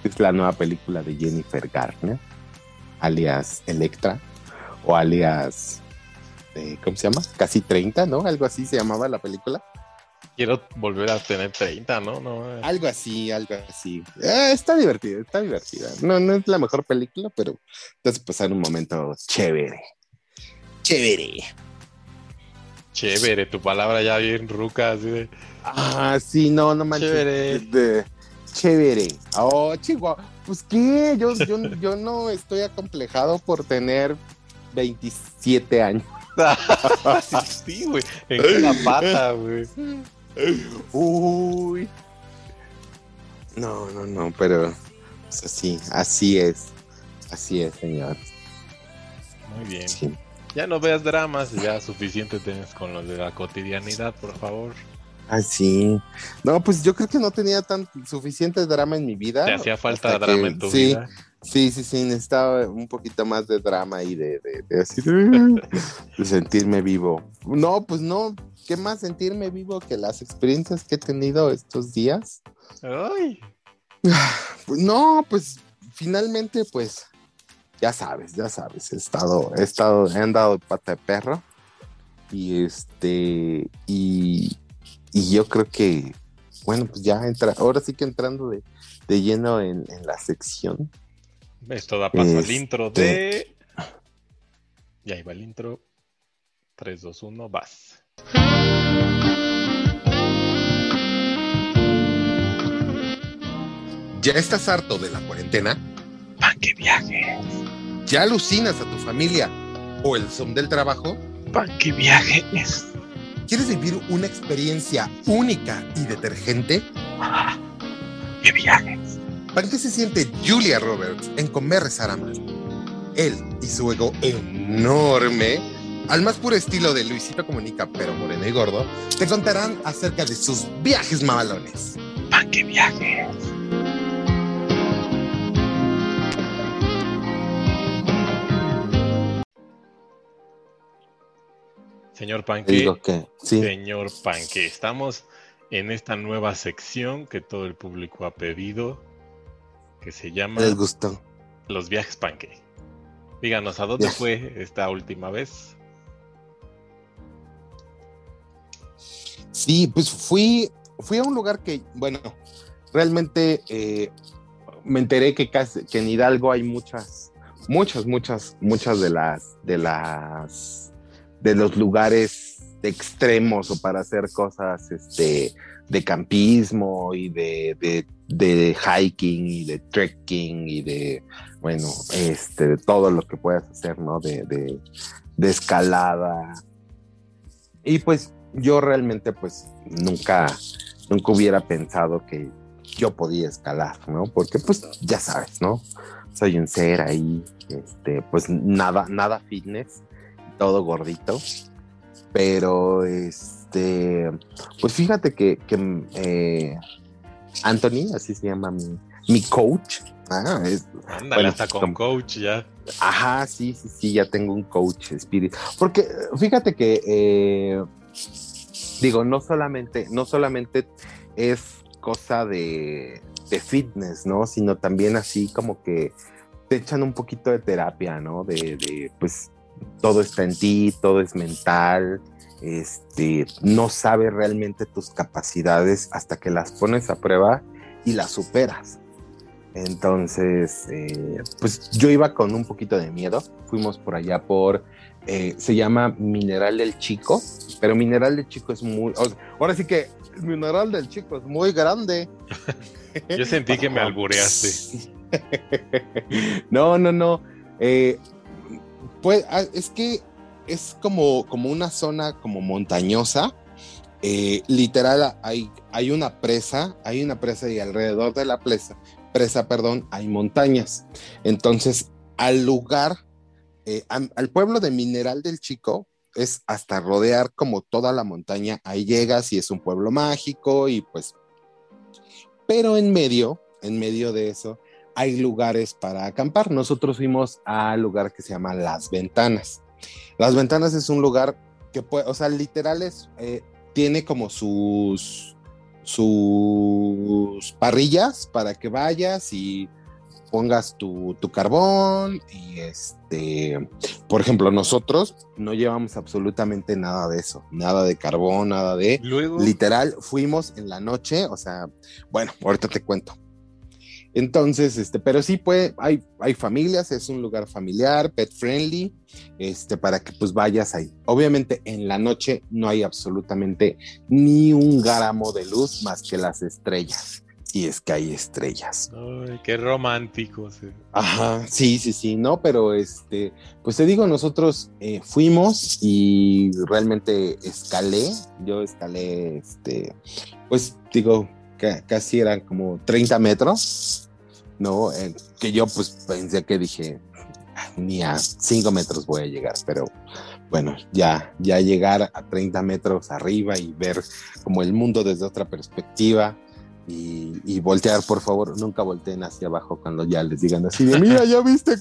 Es la nueva película de Jennifer Garner, alias Electra, o alias. eh, ¿Cómo se llama? Casi 30, ¿no? Algo así se llamaba la película.
Quiero volver a tener 30, ¿no? no eh.
Algo así, algo así. Eh, está divertida, está divertida. No, no es la mejor película, pero te hace pasar un momento chévere. Chévere.
Chévere, tu palabra ya bien ruca, así de.
Ah, sí, no, no manches.
Chévere.
De- chévere. Oh, chihuahua. Pues qué, yo, yo, yo no estoy acomplejado por tener 27 años. [laughs]
sí, güey. En cada pata, güey. [laughs]
Uy. No, no, no, pero pues así, así es. Así es, señor.
Muy bien.
Sí.
Ya no veas dramas, ya suficiente tienes con los de la cotidianidad, por favor.
Ah, sí. No, pues yo creo que no tenía tan suficiente drama en mi vida.
Te hacía falta drama
que-
en tu
sí,
vida.
Sí, sí, sí, necesitaba un poquito más de drama y de, de, de así de, [laughs] de sentirme vivo. No, pues no, ¿qué más sentirme vivo que las experiencias que he tenido estos días?
Ay, [sighs]
no, pues finalmente, pues ya sabes, ya sabes, he estado, he estado, he andado de pata de perro y este, y, y yo creo que, bueno, pues ya entra, ahora sí que entrando de, de lleno en, en la sección.
Esto da paso al
Este-
intro de. Ya iba el intro. 3, 2, 1, vas.
¿Ya estás harto de la cuarentena?
¡Pan que viaje!
¿Ya alucinas a tu familia o el son del trabajo?
¡Pan que viajes!
¿Quieres vivir una experiencia única y detergente?
¡Que viajes!
¿Para qué se siente Julia Roberts en Comer, Rezar, Amar? Él y su ego enorme, al más puro estilo de Luisito Comunica, pero moreno y gordo, te contarán acerca de sus viajes mamalones.
¡Pan que viajes! Señor
sí.
señor Panque, estamos en esta nueva sección que todo el público ha pedido, que se llama
Les gustó.
Los viajes Panque. Díganos, ¿a dónde
Viaje.
fue esta última vez?
Sí, pues fui, fui a un lugar que, bueno, realmente eh, me enteré que, casi, que en Hidalgo hay muchas, muchas, muchas, muchas de las, de las, de los lugares extremos o para hacer cosas este, de campismo y de, de, de hiking y de trekking y de, bueno, este, de todo lo que puedas hacer, ¿no? De, de, de escalada. Y pues yo realmente pues nunca, nunca hubiera pensado que yo podía escalar, ¿no? Porque pues ya sabes, ¿no? Soy un ser ahí, este, pues nada, nada fitness, todo gordito, pero este, pues fíjate que, que eh, Anthony, así se llama mi, mi coach, ah, es,
Ándale, bueno, hasta con coach ya.
Ajá, sí, sí, sí, ya tengo un coach espíritu. Porque fíjate que eh, digo, no solamente, no solamente es cosa de, de, fitness, ¿no? Sino también así como que te echan un poquito de terapia, ¿no? De, de pues todo está en ti, todo es mental, este, no sabes realmente tus capacidades hasta que las pones a prueba y las superas. Entonces, eh, pues yo iba con un poquito de miedo. Fuimos por allá por, eh, se llama Mineral del Chico, pero Mineral del Chico es muy, o sea, ahora sí que el Mineral del Chico es muy grande. [laughs]
yo sentí que me albureaste. [laughs]
no, no, no. Eh, pues es que es como, como una zona como montañosa. literal, hay, hay una presa, hay una presa y alrededor de la presa presa, perdón, hay montañas. Entonces, al lugar, eh, al pueblo de Mineral del Chico, es hasta rodear como toda la montaña, ahí llegas y es un pueblo mágico y pues, pero en medio, en medio de eso, hay lugares para acampar. Nosotros fuimos al lugar que se llama Las Ventanas. Las Ventanas es un lugar que puede, o sea, literal es, eh, tiene como sus, sus parrillas para que vayas y pongas tu, tu, carbón y este, por ejemplo, nosotros no llevamos absolutamente nada de eso, nada de carbón, nada de...
Luego...
Literal, fuimos en la noche, o sea, bueno, ahorita te cuento. Entonces, este, pero sí puede, hay, hay familias, es un lugar familiar, pet friendly, este, para que pues vayas ahí. Obviamente en la noche no hay absolutamente ni un gramo de luz más que las estrellas. Y es que hay estrellas.
Ay, qué romántico. Sí.
Ajá, sí, sí, sí, no, pero este, pues te digo, nosotros eh, fuimos y realmente escalé, yo escalé, este, pues digo, casi eran como 30 metros, ¿no? Eh, que yo pues pensé que dije, ni a 5 metros voy a llegar, pero bueno, ya, ya llegar a 30 metros arriba y ver como el mundo desde otra perspectiva. Y, y voltear, por favor, nunca volteen hacia abajo cuando ya les digan así de, mira, ya viste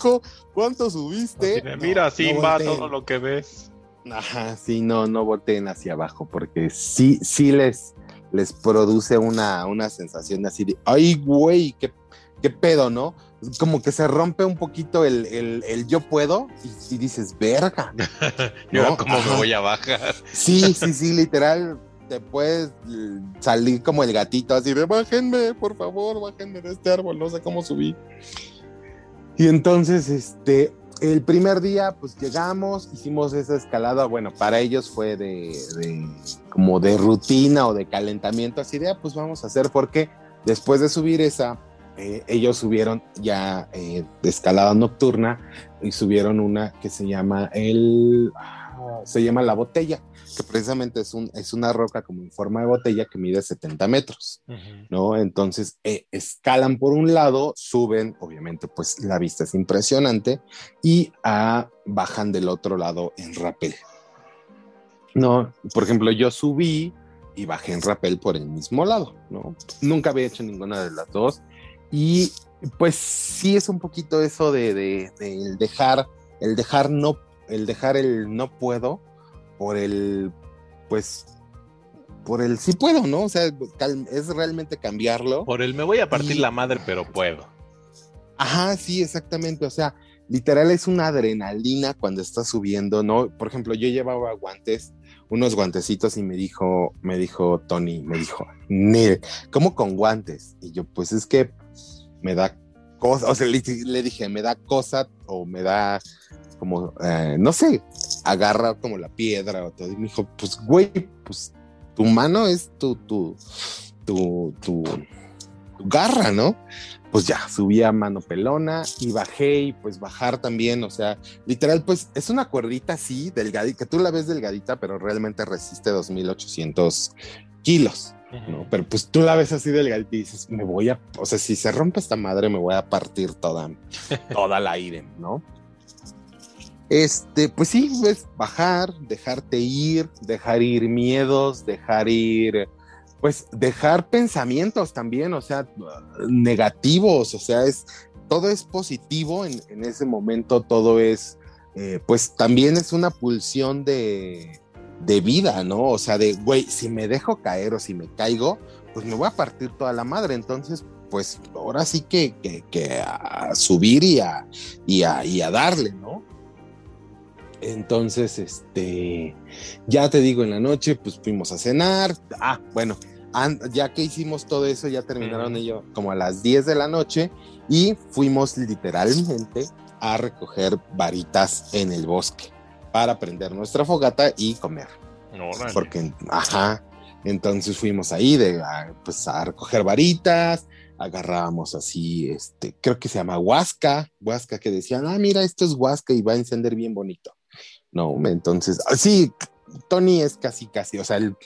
cuánto subiste.
Mira, no, Simba, no todo lo que ves.
Ajá, sí, no, no volteen hacia abajo, porque sí, sí les, les produce una, una sensación así de, ay, güey, qué, qué pedo, ¿no? Como que se rompe un poquito el, el, el yo puedo y, y, dices, verga. [laughs]
Yo ¿no? cómo me voy a bajar.
Sí, sí, sí, literal. Te puedes salir como el gatito, así de bájenme, por favor, bájenme de este árbol, no sé cómo subí. Y entonces, este, el primer día, pues llegamos, hicimos esa escalada, bueno, para ellos fue de, como de rutina o de calentamiento, así de, ah, pues vamos a hacer, porque después de subir esa, eh, ellos subieron ya eh, de escalada nocturna y subieron una que se llama el, se llama la botella, que precisamente es, un, es una roca como en forma de botella que mide 70 metros, uh -huh. ¿no? Entonces eh, escalan por un lado, suben, obviamente pues la vista es impresionante, y ah, bajan del otro lado en rappel. No, por ejemplo, yo subí y bajé en rappel por el mismo lado, ¿no? Nunca había hecho ninguna de las dos. Y pues sí es un poquito eso de, de, de el dejar, el dejar no, el dejar el no puedo por el, pues, por el sí puedo, ¿no? O sea, es realmente cambiarlo.
Por el me voy a partir y... la madre, pero puedo.
Ajá, sí, exactamente. O sea, literal es una adrenalina cuando estás subiendo, ¿no? Por ejemplo, yo llevaba guantes, unos guantecitos y me dijo, me dijo Tony, me dijo, Neil, ¿cómo con guantes? Y yo, pues es que me da cosa, o sea, le, le, dije, me da cosa o me da como, eh, no sé, agarrar como la piedra o todo. Y me dijo, pues, güey, pues tu mano es tu, tu, tu, tu, tu garra, ¿no? Pues ya, subí a mano pelona y bajé y pues bajar también, o sea, literal, pues es una cuerdita así, delgadita, que tú la ves delgadita, pero realmente resiste 2800 kilos. ¿no? Pero pues tú la ves así delgadita y dices, me voy a, o sea, si se rompe esta madre, me voy a partir toda, toda la aire, ¿no? Este, pues sí, pues bajar, dejarte ir, dejar ir miedos, dejar ir, pues dejar pensamientos también, o sea, negativos, o sea, es, todo es positivo en, en ese momento, todo es, eh, pues también es una pulsión de, de vida, ¿no? O sea, de, güey, si me dejo caer o si me caigo, pues me voy a partir toda la madre. Entonces, pues ahora sí que, que, que a subir y a, y, a, y a darle. Entonces, este, ya te digo, en la noche, pues fuimos a cenar. Ah, bueno, ya que hicimos todo eso, ya terminaron ellos como a las 10 de la noche y fuimos literalmente a recoger varitas en el bosque para prender nuestra fogata y comer. Porque, ajá, entonces fuimos ahí de, a, pues, a recoger varitas, agarrábamos así, este, creo que se llama huasca, huasca que decían, ah, mira, esto es huasca y va a encender bien bonito. No, entonces, sí, Tony es casi, casi, o sea, él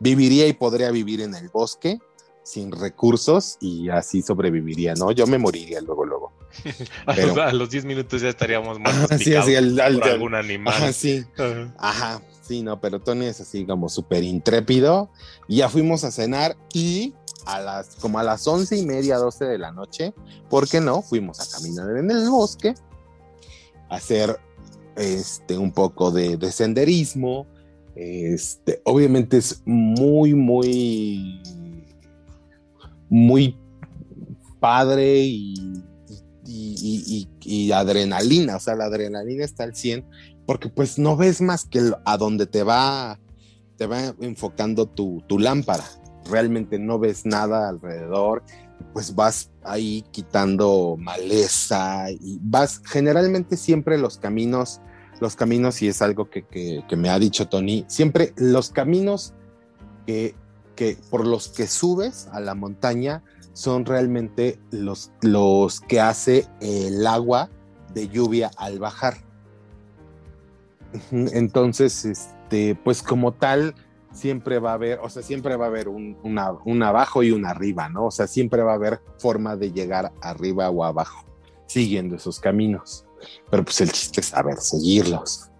viviría y podría vivir en el bosque sin recursos y así sobreviviría, ¿no? Yo me moriría luego, luego. [laughs]
Pero, a los 10 minutos ya estaríamos [laughs] más sí, así, el, por algún animal.
Ajá, sí. [laughs] Ajá. sí, no, pero Tony es así como súper intrépido. Y ya fuimos a cenar y a las, como a las once y media, doce de la noche, ¿por qué no? Fuimos a caminar en el bosque, a hacer este, un poco de, de senderismo. Este, obviamente es muy, muy, muy padre y y, adrenalina, o sea, la adrenalina está al 100, porque pues no ves más que a donde te va, te va enfocando tu, tu lámpara, realmente no ves nada alrededor, pues vas ahí quitando maleza y vas, generalmente siempre los caminos, los caminos, y es algo que, que, me ha dicho Tony, siempre los caminos que, que por los que subes a la montaña, son realmente los, los que hace el agua de lluvia al bajar. Entonces, este, pues como tal, siempre va a haber, o sea, siempre va a haber un, un abajo y un arriba, ¿no? O sea, siempre va a haber forma de llegar arriba o abajo, siguiendo esos caminos. Pero pues el chiste es saber seguirlos.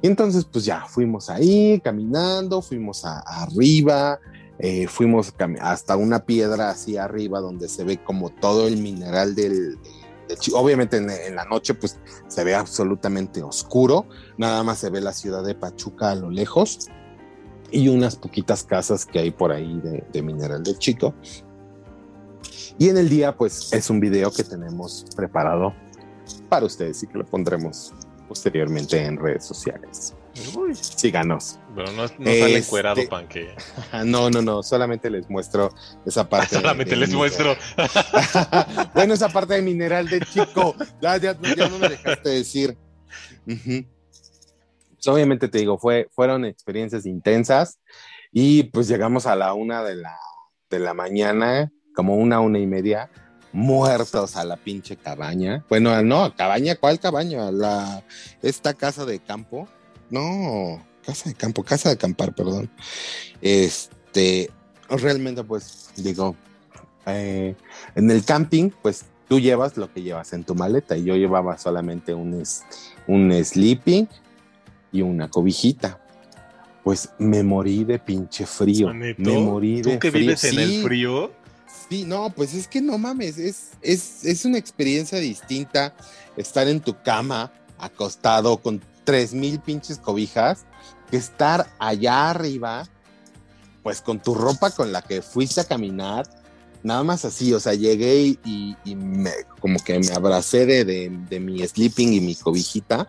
Y entonces, pues ya fuimos ahí caminando, fuimos a, arriba, eh, fuimos hasta una piedra así arriba donde se ve como todo el mineral del, obviamente en, la noche pues se ve absolutamente oscuro, nada más se ve la ciudad de Pachuca a lo lejos y unas poquitas casas que hay por ahí de, de mineral del chico. Y en el día pues es un video que tenemos preparado para ustedes y que lo pondremos posteriormente en redes sociales. Uy. Síganos.
Pero no, no sale encuerado, este, panque. [laughs]
No, no, no. Solamente les muestro esa [laughs] parte.
solamente les muestro. [laughs]
bueno, esa parte de mineral de chico. Ya, ya, no me dejaste decir. pues obviamente te digo, fue, fueron experiencias intensas y pues llegamos a la una de la, de la mañana, como una, una y media muertos a la pinche cabaña. Bueno, no, cabaña, ¿cuál cabaña? La, esta casa de campo. No, casa de campo, casa de acampar, perdón. Este, realmente, pues, digo, eh, en el camping, pues tú llevas lo que llevas en tu maleta y yo llevaba solamente un, un sleeping y una cobijita. Pues me morí de pinche frío. Me morí de
¿Tú que vives en el frío?
Sí, no, pues es que no mames, es, es, es una experiencia distinta estar en tu cama, acostado con tres mil pinches cobijas, que estar allá arriba, pues con tu ropa con la que fuiste a caminar, nada más así, o sea, llegué y, me, como que me abracé de, de, mi sleeping y mi cobijita,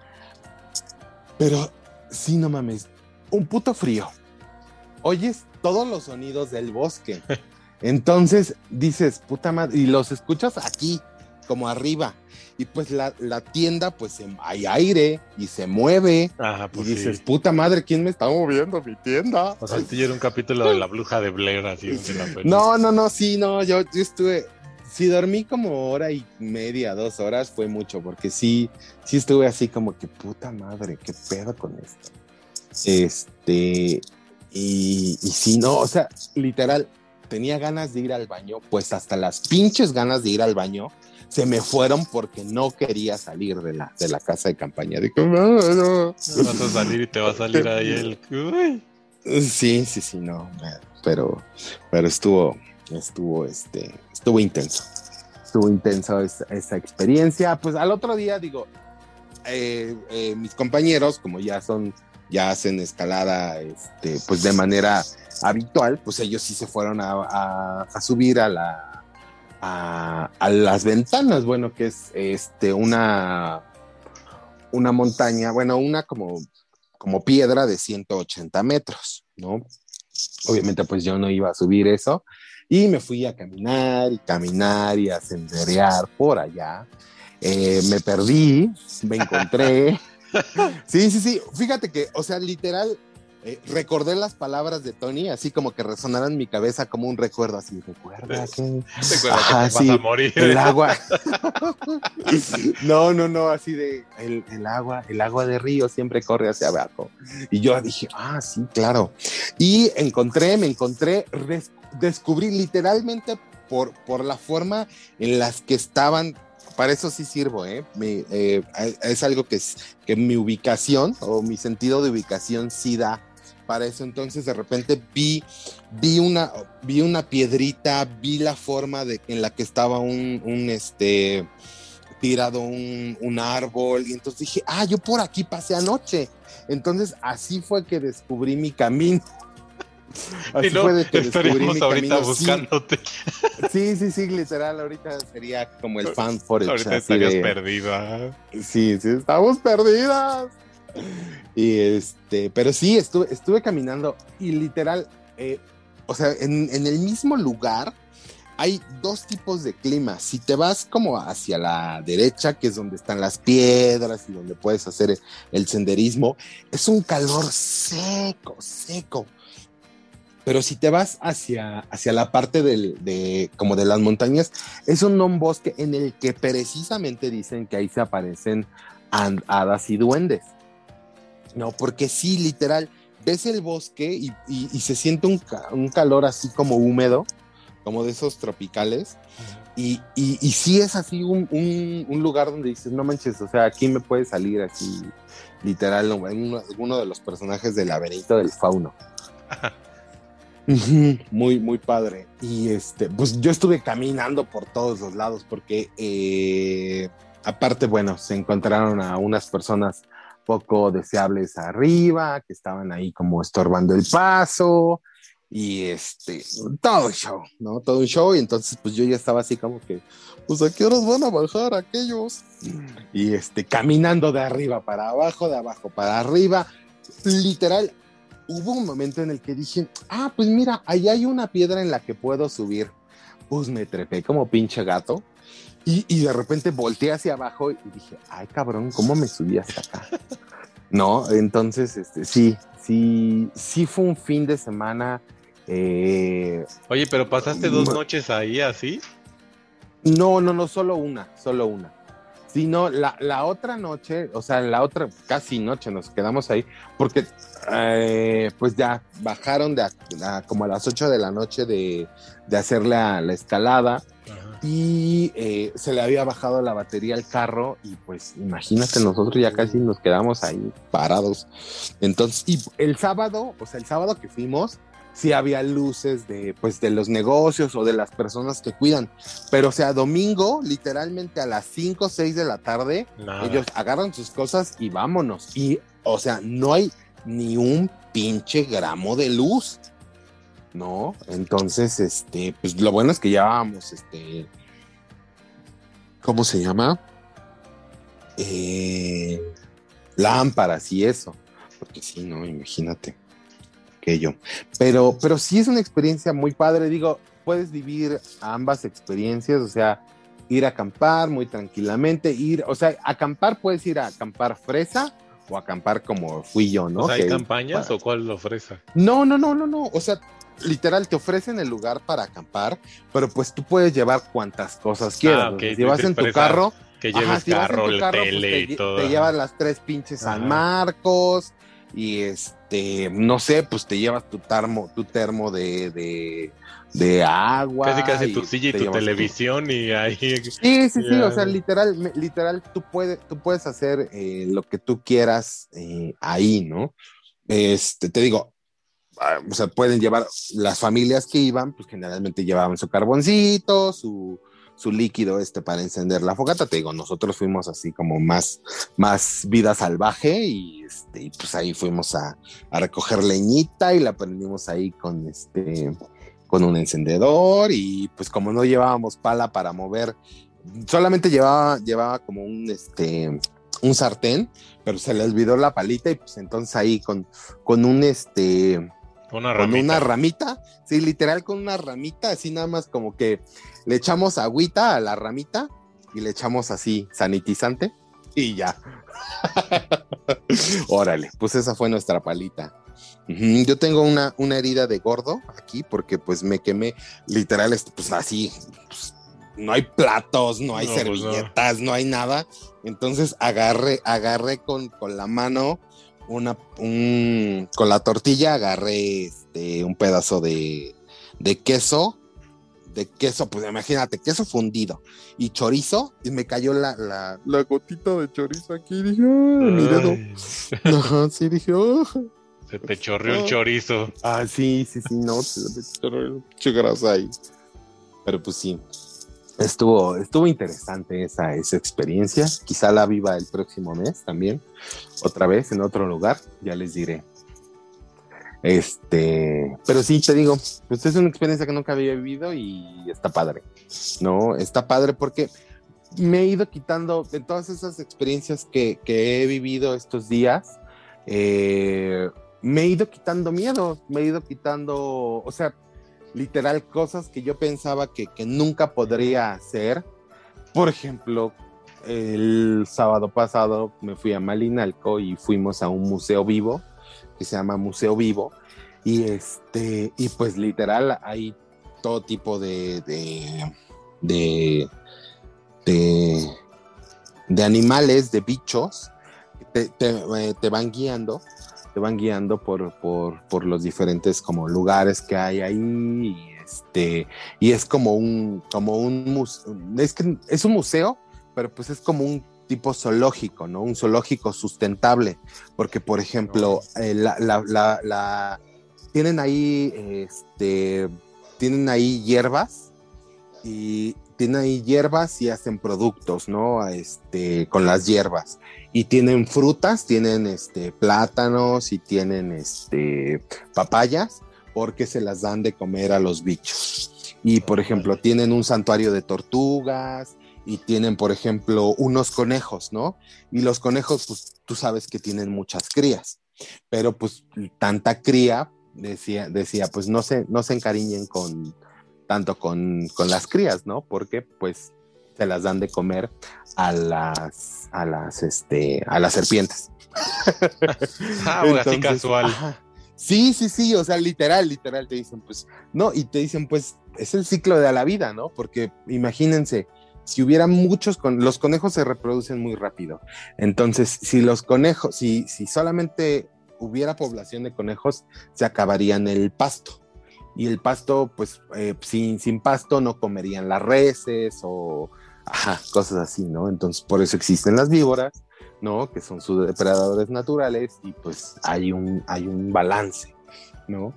pero sí, no mames, un puto frío. Oyes todos los sonidos del bosque. [laughs] Entonces dices, puta madre, y los escuchas aquí, como arriba. Y pues la, la tienda, pues hay aire y se mueve.
Ajá,
Y
pues
dices,
sí.
puta madre, ¿quién me está moviendo mi tienda?
O sea, esto ya era un capítulo de la bruja de Blair, así la.
No, no, no, sí, no, yo, yo estuve, si dormí como hora y media, dos horas, fue mucho, porque sí, sí estuve así como que puta madre, qué pedo con esto. Este, y, y sí, no, o sea, literal, tenía ganas de ir al baño, pues hasta las pinches ganas de ir al baño se me fueron porque no quería salir de la, de la casa de campaña. Dije, no, no.
Vas a salir y te va a salir ahí el. Uy.
Sí, sí, sí, no, pero, pero estuvo, estuvo, este, estuvo intenso, estuvo intenso esa, esa experiencia. Pues al otro día, digo, eh, eh, mis compañeros, como ya son, ya hacen escalada, este, pues de manera habitual, pues ellos sí se fueron a, a- a subir a la, a, a las ventanas, bueno, que es, este, una, una montaña, bueno, una como como piedra de 180 metros, ¿no? Obviamente pues yo no iba a subir eso y me fui a caminar y caminar y a senderear por allá. Eh, me perdí, me encontré. [laughs] Sí, sí, sí, fíjate que, o sea, literal, eh, recordé las palabras de Tony, así como que resonaron en mi cabeza como un recuerdo, así, recuerda que...
Te acuerdas
Ajá,
que te
sí,
vas a morir.
El agua. [laughs] no, no, no, así de el, el agua, el agua de río siempre corre hacia abajo. Y yo dije, ah, sí, claro. Y encontré, me encontré, res- descubrí literalmente por, por la forma en las que estaban. Para eso sí sirvo, ¿eh? Eh, es algo que, es, que mi ubicación o mi sentido de ubicación sí da para eso. Entonces de repente vi, vi, una, vi una piedrita, vi la forma de, en la que estaba un, un este, tirado un, un árbol. Y entonces dije, ah, yo por aquí pasé anoche. Entonces así fue que descubrí mi camino. [laughs] Así
Y no,
fue de que descubrí mi
ahorita
camino.
Buscándote. [laughs]
Sí, sí, sí, literal, ahorita sería como el [laughs] fan footage.
Ahorita estarías
de-
ajá.
Sí, sí, estamos perdidas. Y este, pero sí, estuve, estuve caminando y literal, eh, o sea, en, en el mismo lugar hay dos tipos de clima. Si te vas como hacia la derecha, que es donde están las piedras y donde puedes hacer el, senderismo, es un calor seco, seco. Pero si te vas hacia, hacia la parte del, de, como de las montañas, es un non bosque en el que precisamente dicen que ahí se aparecen hadas y duendes. No, porque sí, literal, ves el bosque y, y- y se siente un, ca- un calor así como húmedo, como de esos tropicales. Y, y, sí es así un, un- un lugar donde dices, no manches, o sea, aquí me puede salir así, literal, uno, uno de los personajes del laberinto del fauno. [laughs] Muy, muy padre. Y este, pues yo estuve caminando por todos los lados porque eh, aparte, bueno, se encontraron a unas personas poco deseables arriba, que estaban ahí como estorbando el paso y este, todo un show, ¿no? Todo un show y entonces pues yo ya estaba así como que, pues a qué horas van a bajar aquellos y este, caminando de arriba para abajo, de abajo para arriba, literal, hubo un momento en el que dije, ah, pues mira, ahí hay una piedra en la que puedo subir. Pues me trepé como pinche gato y, y de repente volteé hacia abajo y dije, ay cabrón, ¿cómo me subí hasta acá? no, entonces, este, sí, sí, sí fue un fin de semana. eh,
Oye, pero pasaste dos noches ahí así.
no, no, no, solo una, solo una. Sino la, la otra noche, o sea, la otra casi noche nos quedamos ahí, porque eh, pues ya bajaron de a- a como a las 8 de la noche de, de hacer la, la escalada y eh, se le había bajado la batería al carro y pues imagínate, nosotros ya casi nos quedamos ahí parados. Entonces, y el sábado, o sea, el sábado que fuimos, sí había luces de pues de los negocios o de las personas que cuidan, pero o sea, domingo, literalmente a las 5 o 6 de la tarde,
Nada.
ellos agarran sus cosas y vámonos. Y, o sea, no hay ni un pinche gramo de luz. ¿No? Entonces, este, pues lo bueno es que llevábamos, este, ¿cómo se llama? Eh, lámparas y eso. Porque sí, no, imagínate aquello. Pero, pero sí es una experiencia muy padre. Digo, puedes vivir ambas experiencias, o sea, ir a acampar muy tranquilamente, ir, o sea, acampar puedes ir a acampar fresa o acampar como fui yo, ¿no?
O sea, ¿Hay
Que-
campañas o cuál lo ofrece?
No, no, no, no, no, o sea, literal te ofrecen el lugar para acampar, pero pues tú puedes llevar cuantas cosas quieras.
Ah, ok,
Si
tú
vas
dices
en tu carro,
Que
Ajá,
lleves
vas en
carro,
tu
la
carro, pues,
tele
te,
y todo.
te llevas las tres pinches San
Ajá.
Marcos y este, no sé, pues te llevas tu termo, tu termo de, de, de agua.
Casi casi tu silla y tu televisión y ahí...
Sí, [laughs] sí, sí, o sea, literal, literal, tú puedes, tú puedes hacer eh, lo que tú quieras eh, ahí, ¿no? Este, te digo, o sea, pueden llevar, las familias que iban, pues generalmente llevaban su carboncito, su, su líquido este para encender la fogata, te digo, nosotros fuimos así como más, más vida salvaje y, este, y pues ahí fuimos a, a recoger leñita y la prendimos ahí con este, con un encendedor y pues como no llevábamos pala para mover, solamente llevaba, llevaba como un, este, un sartén, pero se le olvidó la palita y pues entonces ahí con, con un, este,
Una
con
ramita.
una ramita, sí, literal con una ramita, así nada más como que le echamos agüita a la ramita y le echamos así sanitizante y ya. [laughs] Órale, pues esa fue nuestra palita. Yo tengo una, una herida de gordo aquí porque pues me quemé literal, este, pues así, pues, no hay platos, no hay
No, pues, no.
servilletas, no hay nada. Entonces agarré, agarré con, con la mano una, un, con la tortilla agarré este, un pedazo de, de queso, de queso, pues imagínate, queso fundido y chorizo, y me cayó la, la, la gotita de chorizo aquí, y dije, ¡ay, mi dedo! [laughs] Ajá, sí, dije, ¡oh!
se te chorreó el chorizo.
Ah, sí, sí, sí, no, se me chorreó grasa ahí. Pero pues sí, estuvo, estuvo interesante esa, esa experiencia. Quizá la viva el próximo mes también, otra vez en otro lugar, ya les diré. Este, pero sí, te digo, pues es una experiencia que nunca había vivido y está padre, ¿no? Está padre porque me he ido quitando de todas esas experiencias que, que he vivido estos días, eh, me he ido quitando miedo, me he ido quitando, o sea, literal cosas que yo pensaba que, que nunca podría hacer. Por ejemplo, el sábado pasado me fui a Malinalco y fuimos a un museo vivo que se llama Museo Vivo y este y pues literal hay todo tipo de de de, de, animales, de bichos te, te- eh, te van guiando te van guiando por, por, por los diferentes como lugares que hay ahí y este y es como un como un museo es que es un museo pero pues es como un tipo zoológico no un zoológico sustentable porque por ejemplo eh, la, la- la- la- tienen ahí este tienen ahí hierbas y tienen ahí hierbas y hacen productos, ¿no? Este, con las hierbas. Y tienen frutas, tienen este, plátanos y tienen este, papayas, porque se las dan de comer a los bichos. Y, por ejemplo, tienen un santuario de tortugas y tienen, por ejemplo, unos conejos, ¿no? Y los conejos, pues tú sabes que tienen muchas crías, pero pues tanta cría, decía, decía pues no se, no se encariñen con tanto con, con las crías, ¿no? Porque pues se las dan de comer a las, a las, este, a las serpientes. [laughs]
Ah, bueno, así
Entonces,
casual.
ajá. Sí, sí, sí, o sea, literal, literal, te dicen, pues, no, y te dicen, pues, es el ciclo de la vida, ¿no? Porque imagínense, si hubiera muchos, con los conejos se reproducen muy rápido. Entonces, si los conejos, si, si solamente hubiera población de conejos, se acabarían el pasto. Y el pasto, pues, eh, sin, sin pasto no comerían las reses o ajá, cosas así, ¿no? Entonces, por eso existen las víboras, ¿no? Que son sus depredadores naturales y pues hay un, hay un balance, ¿no?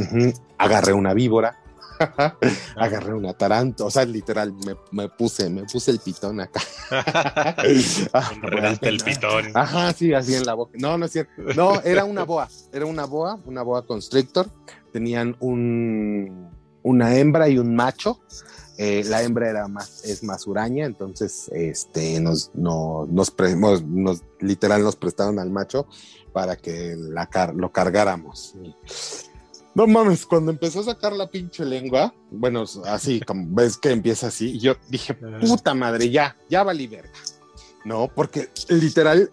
Ujú. Agarré una víbora, [laughs] agarré una tarántula, o sea, literal, me, me puse, me puse el pitón acá. [laughs] Ah,
el pitón.
Ajá, sí, así en la boca. No, no es cierto. No, era una boa, era una boa, una boa constrictor. Tenían un, una hembra y un macho. Eh, la hembra era más, es más huraña, entonces este, nos, no- nos, pre- nos- nos- literal nos prestaron al macho para que la car- lo cargáramos. No mames, cuando empezó a sacar la pinche lengua, bueno, así como ves que empieza así, yo dije, puta madre, ya, ya valí verga. No, porque literal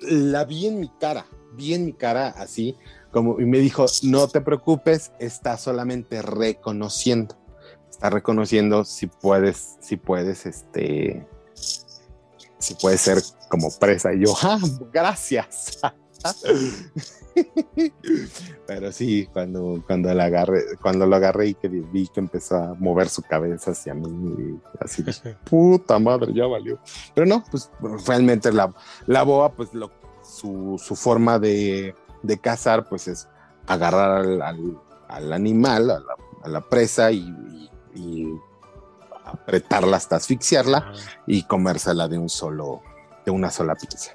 la vi en mi cara, vi en mi cara así, como, y me dijo, no te preocupes, está solamente reconociendo, está reconociendo si puedes, si puedes, este, si puedes ser como presa. Y yo, ah, gracias. [laughs] Pero sí, cuando, cuando, la agarré, cuando lo agarré y que vi que empezó a mover su cabeza hacia mí, así, [laughs] puta madre, ya valió. Pero no, pues realmente la, la boa, pues lo, su, su forma de, de, cazar, pues es agarrar al, al, al animal, a la, a la presa y, y, y, apretarla hasta asfixiarla y comérsela de un solo, de una sola pieza.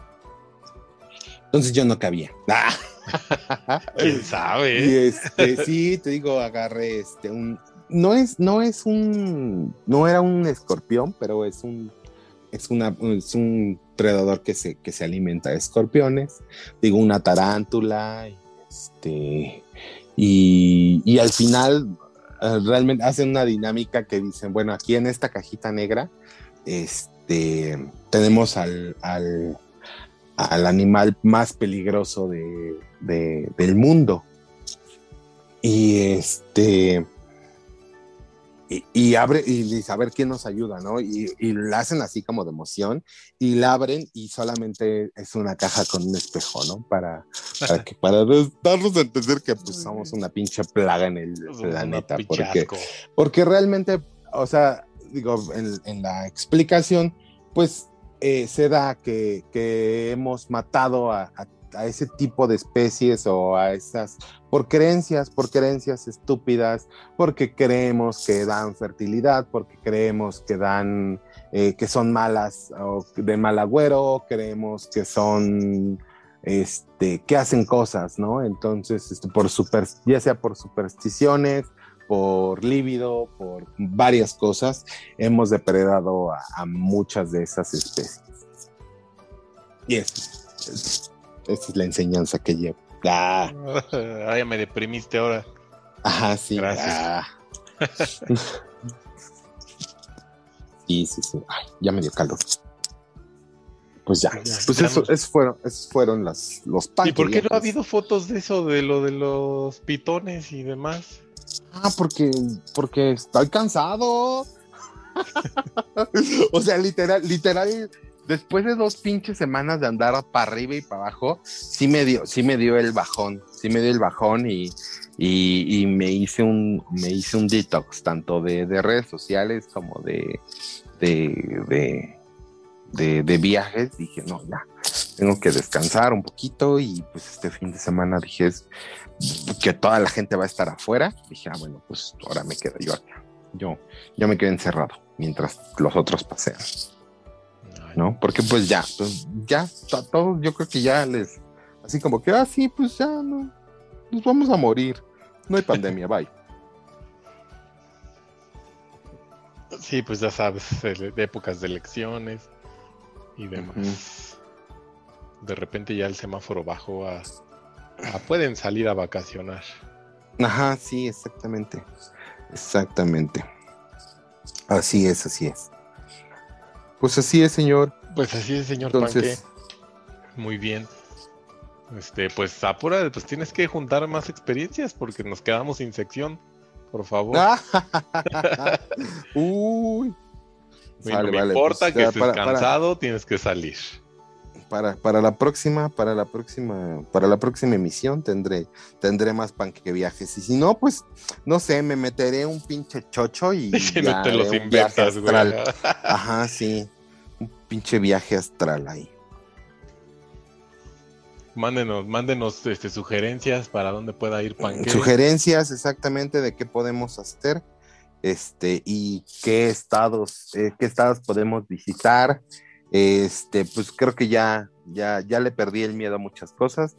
Entonces yo no cabía. [laughs]
¿Quién sabe?
Y este, sí, te digo, agarré este un. No es, no es un. No era un escorpión, pero es un. Es, una, es un predador que se, que se alimenta de escorpiones. Digo, una tarántula. Este. Y, y al final uh, realmente hacen una dinámica que dicen, bueno, aquí en esta cajita negra, este, tenemos al, al al animal más peligroso de, del mundo. Y este. Y, y, abre y ver quién nos ayuda, ¿no? Y, y, la hacen así como de emoción y la abren y solamente es una caja con un espejo, ¿no? Para, para, que, para darnos a entender que pues somos una pinche plaga en el planeta. Porque, porque realmente, o sea, digo, en, en la explicación, pues eh, se da que, que hemos matado a, a, a, ese tipo de especies o a esas por creencias, por creencias estúpidas, porque creemos que dan fertilidad, porque creemos que dan, eh, que son malas o de mal agüero, creemos que son, este, que hacen cosas, ¿no? Entonces, este, por super, ya sea por supersticiones, por líbido, por varias cosas, hemos depredado a, a muchas de esas especies. Y eso, es, esa es la enseñanza que llevo. Ah. [laughs]
Ay, me deprimiste ahora.
Ajá, sí.
Gracias.
Ah. sí, sí, sí. Ay, ya me dio calor. Pues ya, pues eso, eso, fueron, eso fueron las, los
¿Y por qué no ha habido fotos de eso, de lo de los pitones y demás?
Ah, porque, porque estoy cansado. [laughs] o sea, literal, literal, después de dos pinches semanas de andar para arriba y para abajo, sí me dio, sí me dio el bajón, sí me dio el bajón y, y, me hice un, me hice un detox, tanto de, de redes sociales como de, de, de, viajes. Dije, no, ya, tengo que descansar un poquito y pues este fin de semana dije, que toda la gente va a estar afuera, dije, ah, bueno, pues ahora me quedo yo acá. Yo, yo me quedé encerrado mientras los otros pasean. ¿No? Porque pues ya, pues ya, a todos yo creo que ya les, así como que, ah, sí, pues ya, no, nos vamos a morir. No hay pandemia, [laughs] bye.
Sí, pues ya sabes, de épocas de elecciones y demás. Uh -huh. De repente ya el semáforo bajó a pueden salir a vacacionar.
Ajá, sí, exactamente. Exactamente. Así es, así es. Pues así es, señor.
Pues así es, señor Entonces... Panque. Muy bien. Este, pues apura, pues tienes que juntar más experiencias porque nos quedamos sin sección. Por favor. [laughs]
Uy.
Bueno, vale, me vale, importa pues, que estés para, cansado, para... tienes que salir
para, para la próxima, para la próxima, para la próxima emisión tendré, tendré más pan que viajes. Y si no, pues, no sé, me meteré un pinche chocho y, [laughs]
y ya, no te los inventas.
Güey. [laughs] Ajá, sí. Un pinche viaje astral ahí.
Mándenos, mándenos este, sugerencias para dónde pueda ir Panque.
Sugerencias exactamente de qué podemos hacer. Este, y qué estados, eh, qué estados podemos visitar, este, pues creo que ya, ya, ya le perdí el miedo a muchas cosas.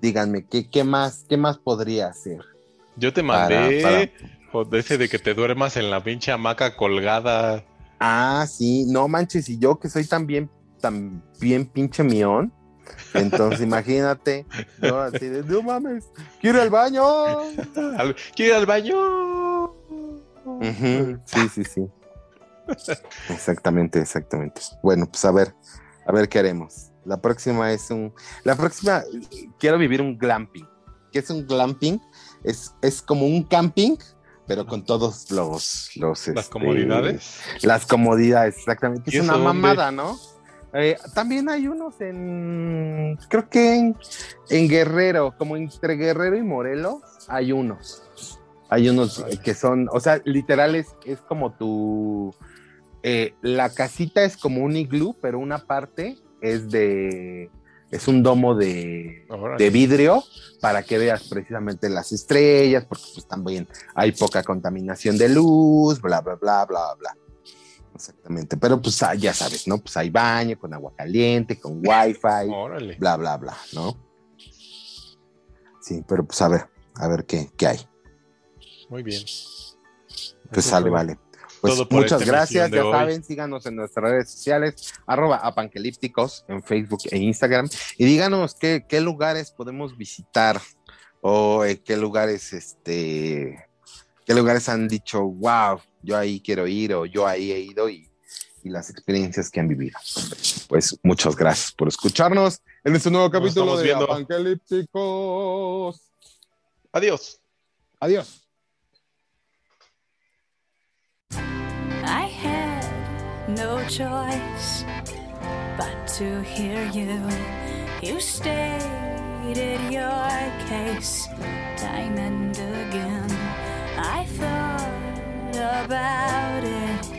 Díganme, ¿qué, qué más, qué más podría hacer?
Yo te mandé para, para... ese de que te duermas en la pinche hamaca colgada.
Ah, sí, no manches, y yo que soy tan bien, tan bien pinche mión, Entonces, [laughs] imagínate, yo así de, no mames, quiero ir al baño. [laughs]
¿Quiere ir al baño?
Sí, sí, sí. Exactamente, exactamente. Bueno, pues a ver, a ver qué haremos. La próxima es un, la próxima, quiero vivir un glamping. ¿Qué es un glamping? Es, es como un camping, pero con todos los, los
Las
este,
comodidades.
Las comodidades, exactamente.
¿Y
Es una
dónde?
mamada, ¿no? Eh, también hay unos en, creo que en, en Guerrero, como entre Guerrero y Morelos, hay unos. Hay unos que son, o sea, literal es, es como tu, eh, la casita es como un iglú, pero una parte es de, es un domo de, de vidrio para que veas precisamente las estrellas, porque pues también hay poca contaminación de luz, bla, bla, bla, bla, bla. Exactamente, pero pues ah, ya sabes, ¿no? Pues hay baño con agua caliente, con wifi,
Órale.
bla, bla, bla, ¿no? Sí, pero pues a ver, a ver qué, qué hay.
Muy bien.
Pues
Eso
sale,
fue
vale. Pues
todo por
muchas gracias, ya
hoy.
saben, síganos en nuestras redes sociales, arroba apanquelípticos en Facebook e Instagram, y díganos qué, qué lugares podemos visitar, o eh, qué lugares, este, qué lugares han dicho, wow, yo ahí quiero ir, o yo ahí he ido, y, y las experiencias que han vivido. Pues muchas gracias por escucharnos en este nuevo capítulo de. Apanquelípticos.
Adiós.
Adiós.
No choice but to hear you. You stated your case time and again. I thought about